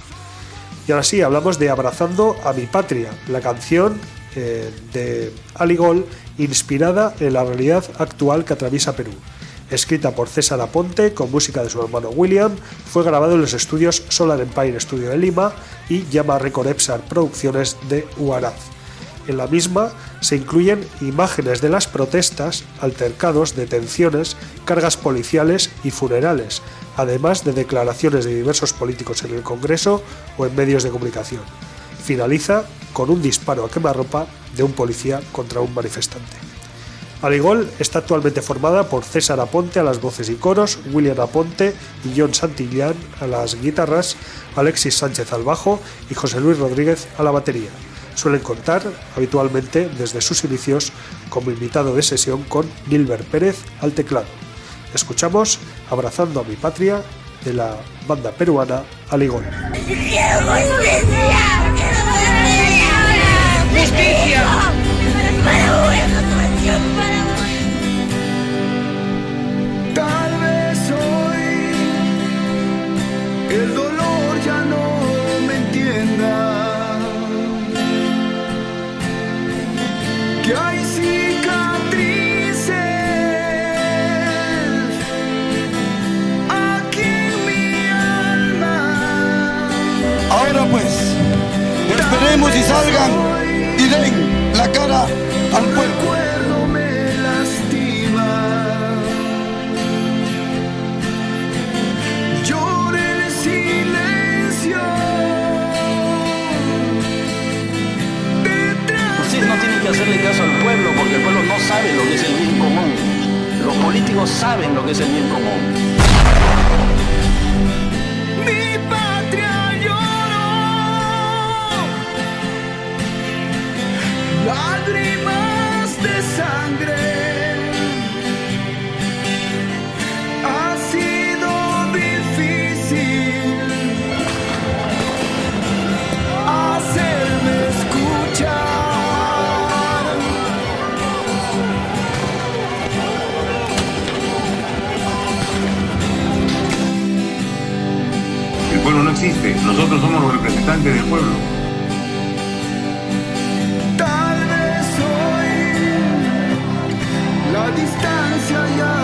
Y ahora sí, hablamos de Abrazando a mi patria, la canción eh, de Aligol inspirada en la realidad actual que atraviesa Perú. Escrita por César Aponte con música de su hermano William, fue grabado en los estudios Solar Empire Studio de Lima y Llama Record Epsar Producciones de Huaraz. En la misma se incluyen imágenes de las protestas, altercados, detenciones, cargas policiales y funerales, además de declaraciones de diversos políticos en el Congreso o en medios de comunicación. finaliza con un disparo a quemarropa de un policía contra un manifestante. Aligol está actualmente formada por César Aponte a las voces y coros, William Aponte y John Santillán a las guitarras, Alexis Sánchez al bajo y José Luis Rodríguez a la batería. Suelen contar habitualmente desde sus inicios como invitado de sesión con Gilbert Pérez al teclado. Escuchamos Abrazando a mi patria de la banda peruana. Tal y salgan y den la cara al pueblo. recuerdo me lastima. Llore en silencio. Detrás Ustedes no tienen que hacerle caso al pueblo porque el pueblo no sabe lo que es el bien común. Los políticos saben lo que es el bien común. Lágrimas de sangre. Ha sido difícil hacerme escuchar. El pueblo no existe, nosotros somos los representantes del pueblo. Distancia ya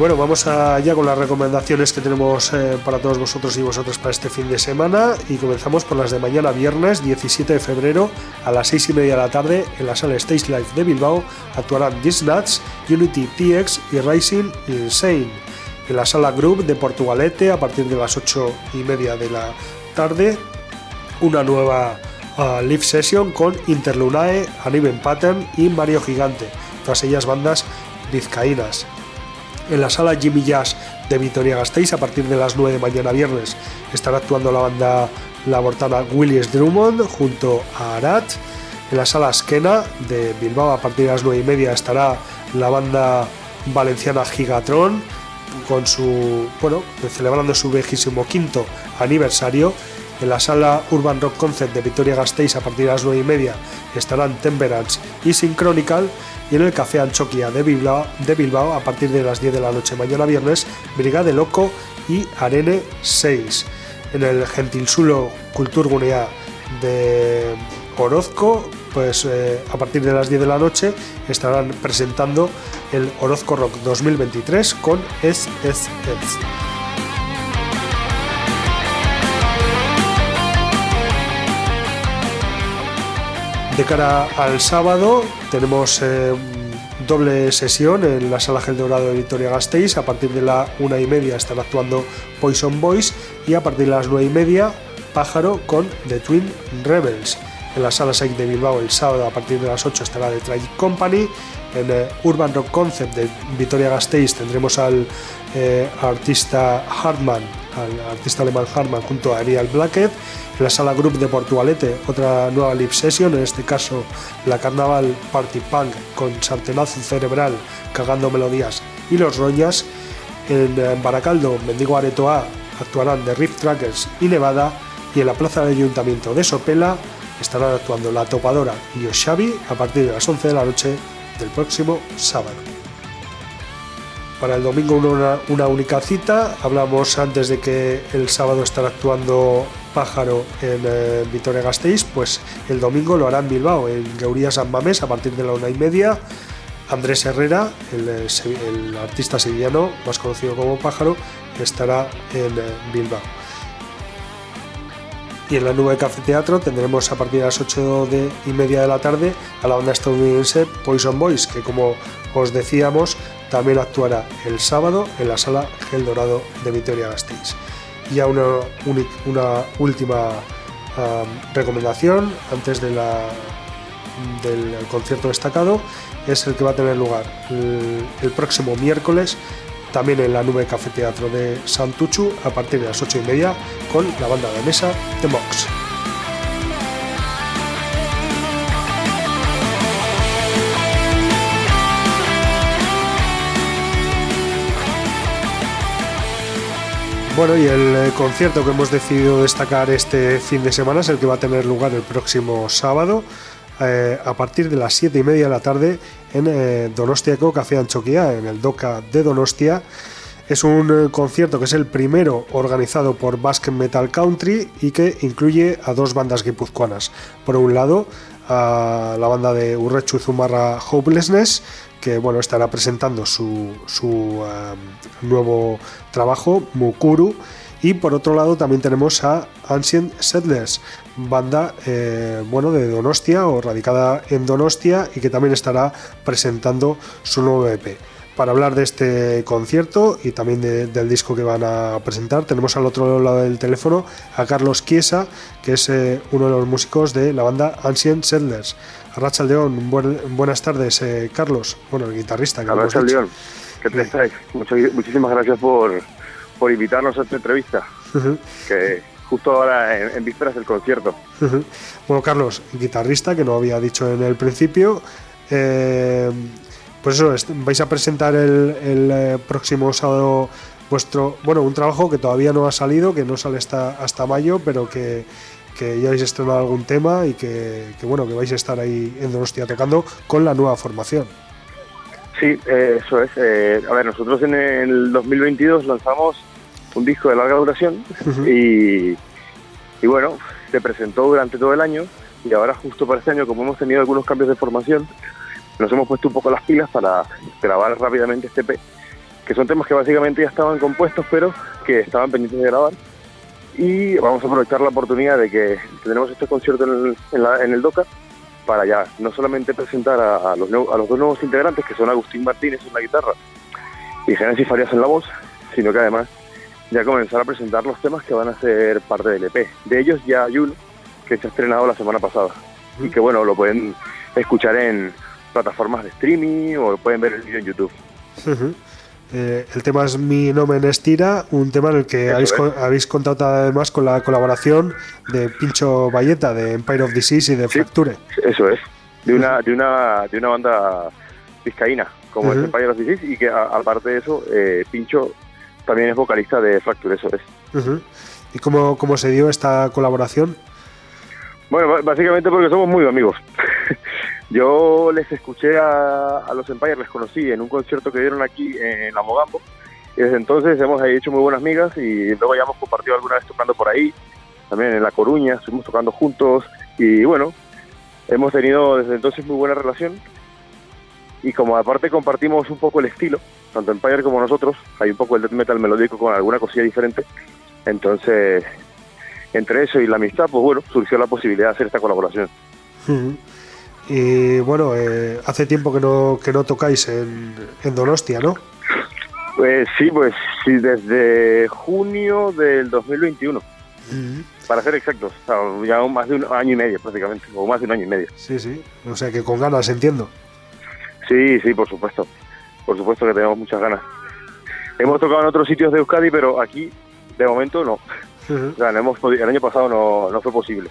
Bueno, vamos allá con las recomendaciones que tenemos eh, para todos vosotros y vosotras para este fin de semana. Y comenzamos por las de mañana viernes 17 de febrero a las 6 y media de la tarde en la sala Stage Live de Bilbao actuarán These Unity TX y Rising Insane. En la sala Group de Portugalete a partir de las 8 y media de la tarde una nueva ah, live session con Interlunae, Aniven Pattern y Mario Gigante, todas ellas bandas vizcaínas en la sala Jimmy Jazz de Vitoria Gasteiz a partir de las 9 de mañana viernes. Estará actuando la banda labortana Willis Drummond junto a Arat. En la sala Skena de Bilbao a partir de las 9 y media estará la banda valenciana Gigatron con su bueno celebrando su 25 aniversario en la sala Urban Rock Concept de Vitoria Gasteiz a partir de las 9 y media estarán Temperance y Synchronical y en el Café Anchoquia de Bilbao, a partir de las 10 de la noche mañana viernes Brigade Loco y Arene 6. En el Gentilsulo Kulturgunea de Orozco, pues eh, a partir de las 10 de la noche estarán presentando el Orozco Rock 2023 con SSS. De cara al sábado tenemos eh, doble sesión en la sala Gel Dorado de Victoria Gasteiz. A partir de la una y media están actuando Poison Boys y a partir de las nueve y media Pájaro con The Twin Rebels. En la sala 6 de Bilbao el sábado a partir de las 8 estará The Tragic Company. En eh, Urban Rock Concept de Victoria Gasteiz tendremos al eh, artista Hartman, al artista alemán Hartman junto a Ariel Blackett. La sala Group de Portugalete, otra nueva live session, en este caso la Carnaval Party Punk con Sartenazo Cerebral, Cagando Melodías y Los Roñas. En eh, Baracaldo, Mendigo Aretoa actuarán The Rift Trackers y Nevada. Y en la plaza del Ayuntamiento de Sopela estarán actuando La Topadora y Oshabi a partir de las 11 de la noche del próximo sábado. Para el domingo una, una única cita. Hablamos antes de que el sábado estará actuando Pájaro en eh, Vitoria Gasteiz, pues el domingo lo hará en Bilbao, en Geuría San Mamés, a partir de la una y media. Andrés Herrera, el, eh, artista sevillano más conocido como Pájaro, estará en eh, Bilbao. Y en la nube Café Teatro tendremos a partir de las 8 de, y media de la tarde a la banda estadounidense Poison Boys, que como os decíamos también actuará el sábado en la sala Gel Dorado de Vitoria Gasteiz. Y una, última am, recomendación antes del concierto destacado es el que va a tener lugar el, próximo miércoles también en la nube Café Teatro de Santuchu a partir de las 8 y media con la banda de mesa The Mox. Bueno, y el eh, concierto que hemos decidido destacar este fin de semana es el que va a tener lugar el próximo sábado eh, a partir de las 7 y media de la tarde en eh, Donostiako Café Anchoquia, en el DOCA de Donostia. Es un eh, concierto que es el primero organizado por Basque Metal Country y que incluye a dos bandas guipuzcoanas. Por un lado, a la banda de Urrechu Zumarra Hopelessness, que bueno, estará presentando su, su um, nuevo trabajo, Mukuru. Y por otro lado también tenemos a Ancient Settlers, banda eh, bueno, de Donostia o radicada en Donostia y que también estará presentando su nuevo EP. Para hablar de este concierto y también de- del disco que van a presentar, tenemos al otro lado del teléfono a Carlos Chiesa, que es eh, uno de los músicos de la banda Ancient Settlers. Racha León, buenas tardes, eh, Carlos. Bueno, el guitarrista. que dicho. León, ¿qué te estáis? Mucho- muchísimas gracias por, por invitarnos a esta entrevista, Ujú, que justo ahora en, en vísperas del concierto. Bueno, Carlos, guitarrista, que no había dicho en el principio. eh, pues eso, vais a presentar el, el, eh, próximo sábado vuestro, bueno, un trabajo que todavía no ha salido, que no sale hasta, hasta mayo, pero que, que ya habéis estrenado algún tema y que, que, bueno, que vais a estar ahí en Donostia tocando con la nueva formación. Sí, eh, eso es. Eh, a ver, nosotros en el 2022 lanzamos un disco de larga duración y, y bueno, se presentó durante todo el año y ahora justo para este año, como hemos tenido algunos cambios de formación, nos hemos puesto un poco las pilas para grabar rápidamente este EP, que son temas que básicamente ya estaban compuestos, pero que estaban pendientes de grabar. Y vamos a aprovechar la oportunidad de que tenemos este concierto en el, en la- en el DOCA para ya no solamente presentar a, a los, a los dos nuevos integrantes, que son Agustín Martínez en la guitarra y Genesis Farias en la voz, sino que además ya comenzar a presentar los temas que van a ser parte del EP. De ellos ya hay uno que se ha estrenado la semana pasada y que bueno, lo pueden escuchar en plataformas de streaming o pueden ver el vídeo en YouTube. Eh, el tema es Mi Nomen Estira, un tema en el que Eso habéis, es. co- habéis contado además con la colaboración de Pincho Valleta de Empire of Disease y de Fracture. Eso es, de una, de una, de una banda vizcaína, como es Empire of Disease, y que a- aparte de eso, eh, Pincho también es vocalista de Fracture, eso es. ¿Y cómo, cómo se dio esta colaboración? Bueno, básicamente porque somos muy amigos. *laughs* Yo les escuché a, los Empire, les conocí en un concierto que dieron aquí en la Mogambo. Y desde entonces hemos hecho muy buenas migas y luego ya hemos compartido alguna vez tocando por ahí, también en La Coruña, estuvimos tocando juntos y bueno, hemos tenido desde entonces muy buena relación. Y como aparte compartimos un poco el estilo, tanto Empire como nosotros, hay un poco el death metal melódico con alguna cosilla diferente, entonces entre eso y la amistad, pues bueno, surgió la posibilidad de hacer esta colaboración. Y bueno, eh, hace tiempo que no, que no tocáis en, en Donostia, ¿no? Pues sí, pues sí, desde junio del 2021, para ser exactos, o sea, ya más de un año y medio prácticamente, o más de un año y medio. Sí, sí. O sea que con ganas, entiendo. Sí, sí, por supuesto, por supuesto que tenemos muchas ganas. Hemos tocado en otros sitios de Euskadi, pero aquí, de momento, no. Ujú. O sea, no hemos el año pasado no, no fue posible.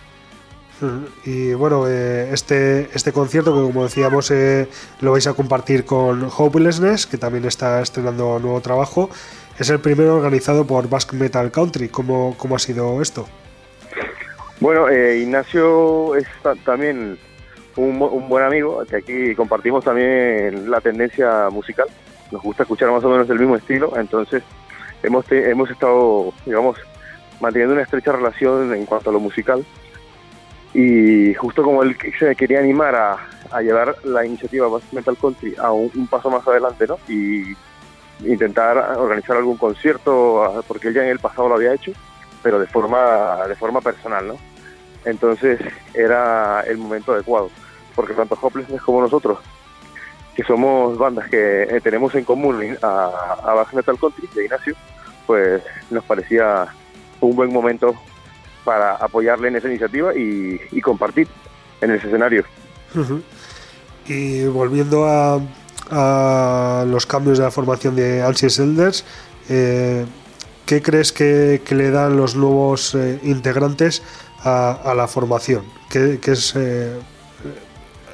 Y bueno, eh, este, este concierto que como decíamos eh, lo vais a compartir con Hopelessness, que también está estrenando nuevo trabajo, es el primero organizado por Basque Metal Country. ¿Cómo, cómo ha sido esto? Bueno, eh, Ignacio es ta- también un, un buen amigo, que aquí compartimos también la tendencia musical. Nos gusta escuchar más o menos el mismo estilo, entonces hemos, hemos estado, digamos, manteniendo una estrecha relación en cuanto a lo musical. Y justo como él se quería animar a, llevar la iniciativa Metal Country a un, un paso más adelante, ¿no? Y intentar organizar algún concierto, ah, porque él ya en el pasado lo había hecho, pero de forma, de forma personal, ¿no? Entonces era el momento adecuado, porque tanto Hopelessness como nosotros, que somos bandas que eh, tenemos en común a, a Bass Metal Country de Ignacio, pues nos parecía un buen momento para apoyarle en esa iniciativa y, y compartir en ese escenario. Y volviendo a, a los cambios de la formación de Anxious Elders, eh, ¿qué crees que, que le dan los nuevos eh, integrantes a, a la formación? ¿Qué, qué es eh,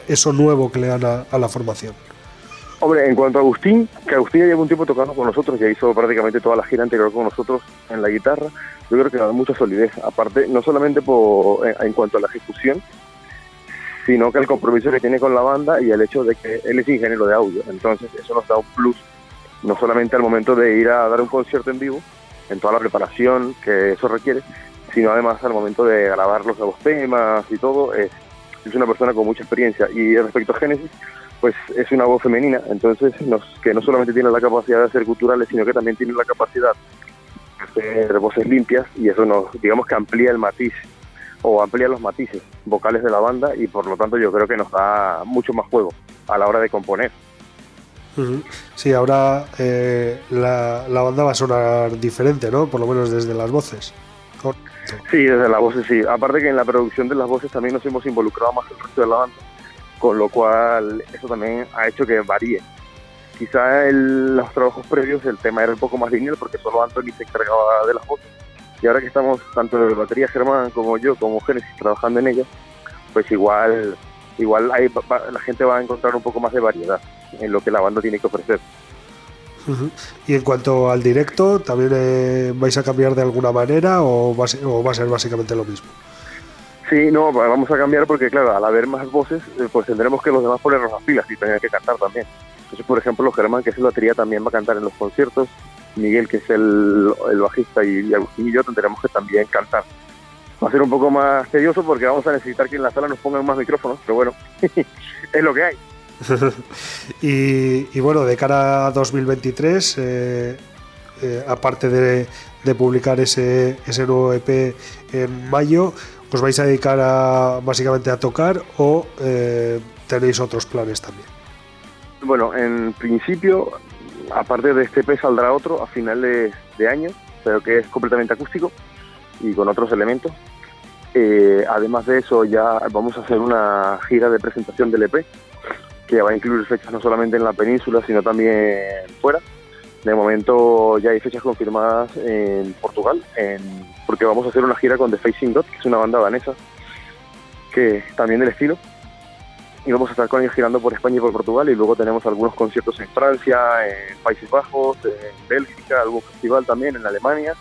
eso nuevo que le dan a, a la formación? Hombre, en cuanto a Agustín, que Agustín ya lleva un tiempo tocando con nosotros, ya hizo prácticamente toda la gira anterior con nosotros en la guitarra, yo creo que da mucha solidez. Aparte, no solamente por, en, en cuanto a la ejecución, sino que el compromiso que tiene con la banda y el hecho de que él es ingeniero de audio. Entonces, eso nos da un plus, no solamente al momento de ir a dar un concierto en vivo, en toda la preparación que eso requiere, sino además al momento de grabar los nuevos temas y todo. Es, es una persona con mucha experiencia. Y respecto a Génesis, pues es una voz femenina, entonces nos, que no solamente tiene la capacidad de hacer culturales, sino que también tiene la capacidad hacer voces limpias y eso nos, digamos que amplía el matiz o amplía los matices vocales de la banda y por lo tanto yo creo que nos da mucho más juego a la hora de componer. Sí, ahora eh, la, la banda va a sonar diferente, ¿no? Por lo menos desde las voces. Correcto. Sí, desde las voces sí. Aparte que en la producción de las voces también nos hemos involucrado más el resto de la banda, con lo cual eso también ha hecho que varíe. Quizá en los trabajos previos el tema era un poco más lineal porque solo Anthony se encargaba de las voces. Y ahora que estamos tanto de batería Germán como yo, como Genesis, trabajando en ellas, pues igual igual hay, va- la gente va a encontrar un poco más de variedad en lo que la banda tiene que ofrecer. Y en cuanto al directo, ¿también eh, vais a cambiar de alguna manera o va, a ser, o va a ser básicamente lo mismo? Sí, no, va- vamos a cambiar porque, claro, al haber más voces, eh, pues tendremos que los demás ponernos las pilas y tener que cantar también. Entonces, por ejemplo, Germán, que es el batería, también va a cantar en los conciertos. Miguel, que es el, el bajista, y, Agustín y yo tendremos que también cantar. Va a ser un poco más tedioso porque vamos a necesitar que en la sala nos pongan más micrófonos, pero bueno, *laughs* es lo que hay. *laughs* y, y bueno, de cara a 2023, eh, eh, aparte de, de publicar ese, ese nuevo EP en mayo, ¿os vais a dedicar a, básicamente a tocar o eh, tenéis otros planes también? Bueno, en principio, aparte de este EP saldrá otro a finales de año, pero que es completamente acústico y con otros elementos. Eh, además de eso, ya vamos a hacer una gira de presentación del EP, que va a incluir fechas no solamente en la península, sino también fuera. De momento ya hay fechas confirmadas en Portugal, en- porque vamos a hacer una gira con The Facing God, que es una banda danesa, que también del estilo, y vamos a estar con ellos girando por España y por Portugal y luego tenemos algunos conciertos en Francia, en Países Bajos, en Bélgica, algún festival también en Alemania,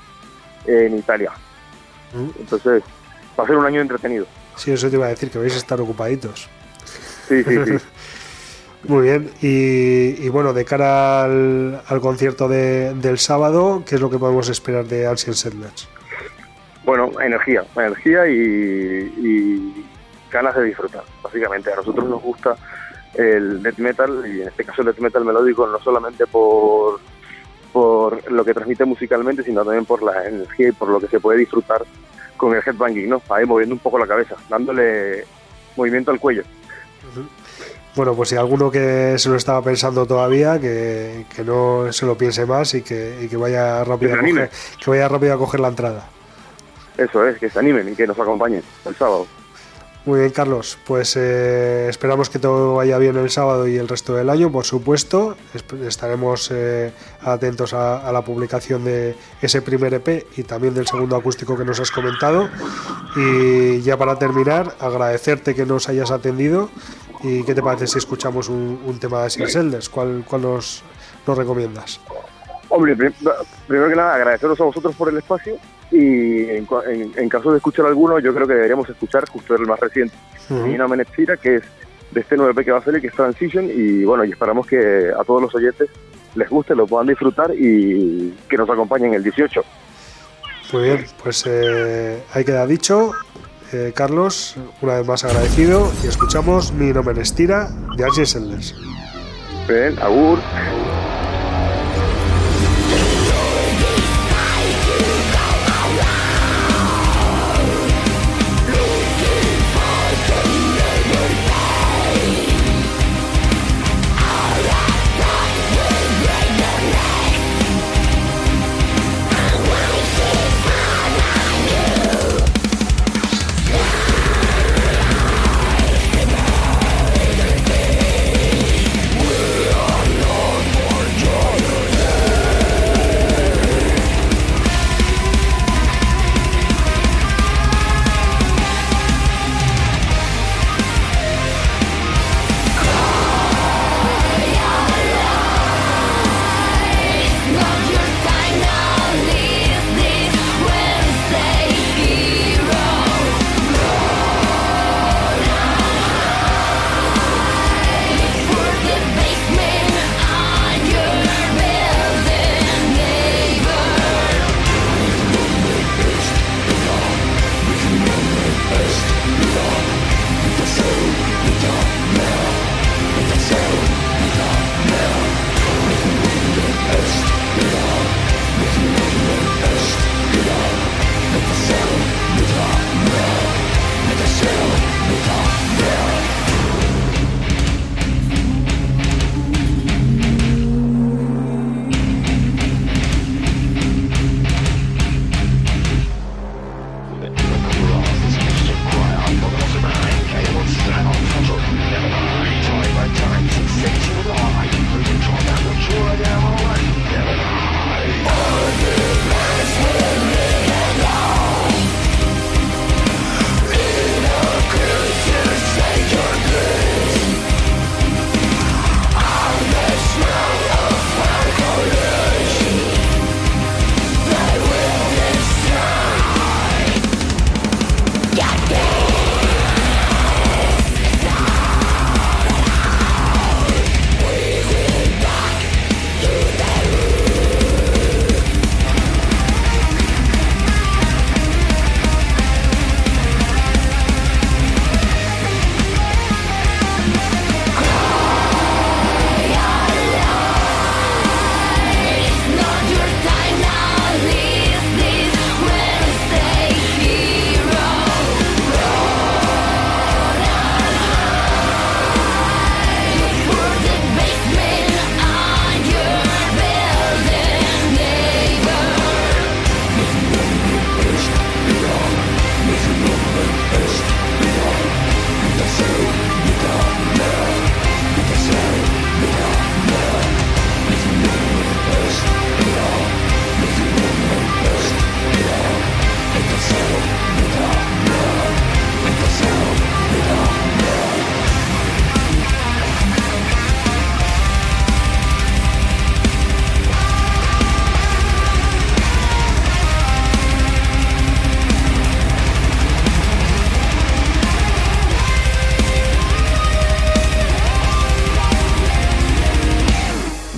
en Italia. Entonces va a ser un año entretenido. Sí, eso te iba a decir, que vais a estar ocupaditos. Sí, sí, sí. *laughs* Muy bien, y, y bueno, de cara al, al concierto de- del sábado, ¿qué es lo que podemos esperar de Ancient Settlers? bueno, energía, energía y, y ganas de disfrutar, básicamente. A nosotros nos gusta el death metal y en este caso el death metal melódico no solamente por por lo que transmite musicalmente, sino también por la energía y por lo que se puede disfrutar con el headbanging, ¿no? Ahí moviendo un poco la cabeza, dándole movimiento al cuello. Bueno, pues si alguno que se lo estaba pensando todavía, que, que no se lo piense más y que, y que vaya rápido a coger, que vaya rápido a coger la entrada. Eso es, que se animen y que nos acompañen el sábado. Muy bien, Carlos. Pues eh, esperamos que todo vaya bien el sábado y el resto del año, por supuesto. Estaremos eh, atentos a, la publicación de ese primer EP y también del segundo acústico que nos has comentado. Y ya para terminar, agradecerte que nos hayas atendido. ¿Y qué te parece si escuchamos un, tema de Sin Elders? ¿Cuál, cuál nos, nos recomiendas? Hombre, prim- primero que nada, agradeceros a vosotros por el espacio y en, en- en caso de escuchar alguno, yo creo que deberíamos escuchar justo el más reciente. Nina Menezira, que es de este nuevo EP que va a salir, que es Transition, y bueno, y esperamos que a todos los oyentes les guste, lo puedan disfrutar y que nos acompañen el 18. Muy bien, pues eh, ahí queda dicho. Eh, Carlos, una vez más agradecido y escuchamos Mi nombre es Tira de Archie Elders. Ven, agur.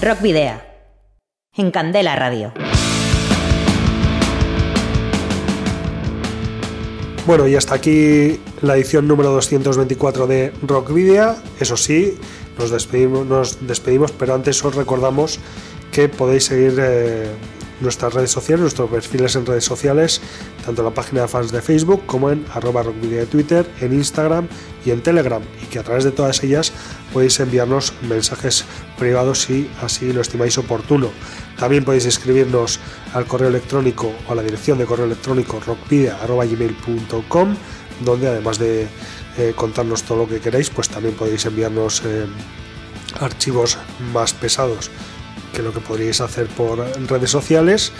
Rock Video. En Candela Radio. Bueno, y hasta aquí la edición número 224 de Rock Video. Eso sí, nos despedimos, nos despedimos, pero antes os recordamos que podéis seguir eh, nuestras redes sociales, nuestros perfiles en redes sociales, tanto en la página de fans de Facebook como en arroba rockvideo de Twitter, en Instagram y en Telegram, y que a través de todas ellas podéis enviarnos mensajes privados si así lo estimáis oportuno. También podéis escribirnos al correo electrónico o a la dirección de correo electrónico rockvidia.gmail.com donde además de eh, contarnos todo lo que queráis, pues también podéis enviarnos eh, archivos más pesados que lo que podríais hacer por redes sociales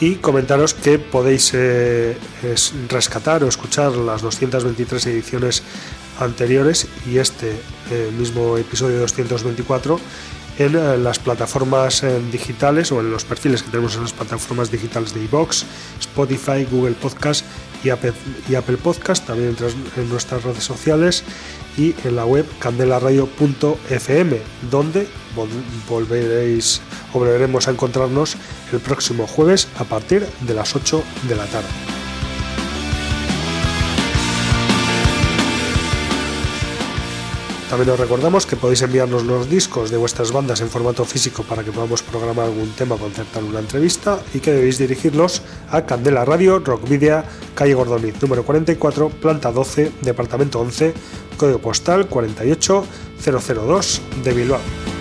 y comentaros que podéis eh, es- rescatar o escuchar las 223 ediciones anteriores y este eh, mismo episodio 224 en eh, las plataformas digitales o en los perfiles que tenemos en las plataformas digitales de iBox, Spotify, Google Podcast y Apple, Podcast, también en nuestras redes sociales y en la web candelaradio.fm, donde vol- volveréis o volveremos a encontrarnos el próximo jueves a partir de las 8 de la tarde. También os recordamos que podéis enviarnos los discos de vuestras bandas en formato físico para que podamos programar algún tema concertar una entrevista y que debéis dirigirlos a Candela Radio, Rock Video, calle Gordoniz, número 44, planta 12, departamento 11, código postal 48002 de Bilbao.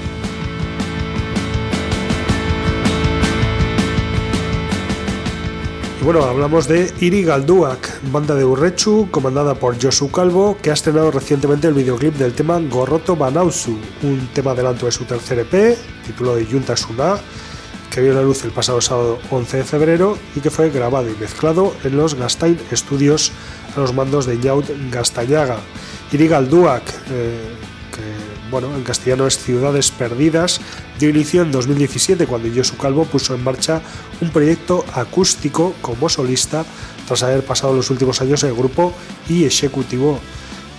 Bueno, hablamos de Iri Galduak, banda de Urrechu, comandada por Josu Calvo, que ha estrenado recientemente el videoclip del tema Gorroto Banauzu, un tema adelanto de su tercer EP, titulado de Junta Suna, que vio la luz el pasado sábado 11 de febrero y que fue grabado y mezclado en los Gastain Studios a los mandos de Yaut Gastañaga. Iri Galduak, eh, que bueno, en castellano es Ciudades Perdidas, dio inicio en 2017 cuando Josu Calvo puso en marcha un proyecto acústico como solista tras haber pasado los últimos años en el grupo y ejecutivo.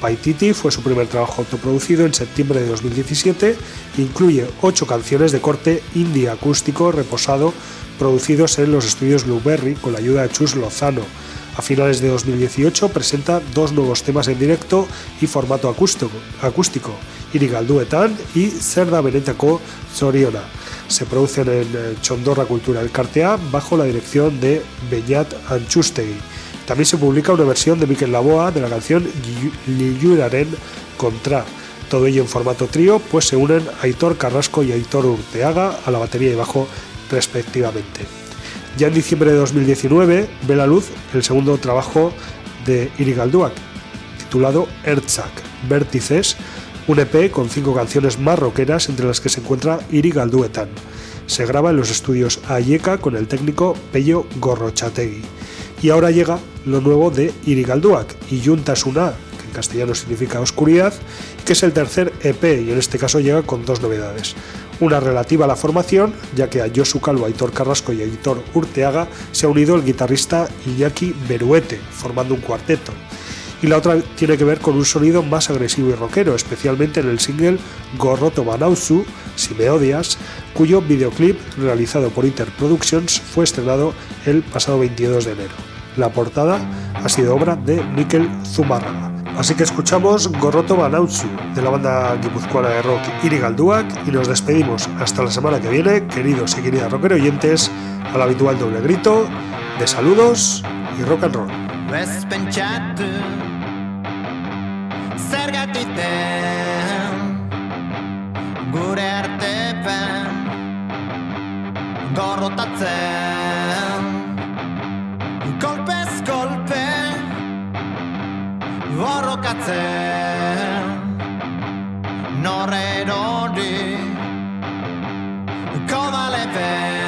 Paititi fue su primer trabajo autoproducido en septiembre de 2017 e incluye ocho canciones de corte indie acústico reposado producidos en los estudios Blueberry con la ayuda de Chus Lozano. A finales de 2018 presenta dos nuevos temas en directo y formato acústico, acústico Irigalduetan y Cerda Benetako Zoriona. Se producen en eh, Chondorra Cultura del Cartea bajo la dirección de Beñat Anchustegui. También se publica una versión de Miquel Laboa de la canción Liyuraren Contra. Todo ello en formato trío, pues se unen Aitor Carrasco y Aitor Urteaga a la batería y bajo respectivamente. Ya en diciembre de 2019 ve la luz el segundo trabajo de Irigalduak, titulado Erzak, Vértices, un EP con cinco canciones más rockeras entre las que se encuentra Irigalduetan. Se graba en los estudios Ayeka con el técnico Pello Gorrochategui. Y ahora llega lo nuevo de Irigalduak y Juntasuna, que en castellano significa oscuridad, que es el tercer EP y en este caso llega con dos novedades. Una relativa a la formación, ya que a Josu Calvo, Aitor Carrasco y Aitor Urteaga se ha unido el guitarrista Iñaki Beruete, formando un cuarteto. Y la otra tiene que ver con un sonido más agresivo y rockero, especialmente en el single Gorroto Banauzu, Si me odias, cuyo videoclip, realizado por Inter Productions, fue estrenado el pasado 22 de enero. La portada ha sido obra de Mikel Zumárraga. Así que escuchamos Gorroto Banauzu de la banda guipuzcoana de rock Irigalduak y nos despedimos hasta la semana que viene, queridos y queridas rocker oyentes, al habitual doble grito de saludos y rock and roll. borrokatzen Norre erori Kodalepen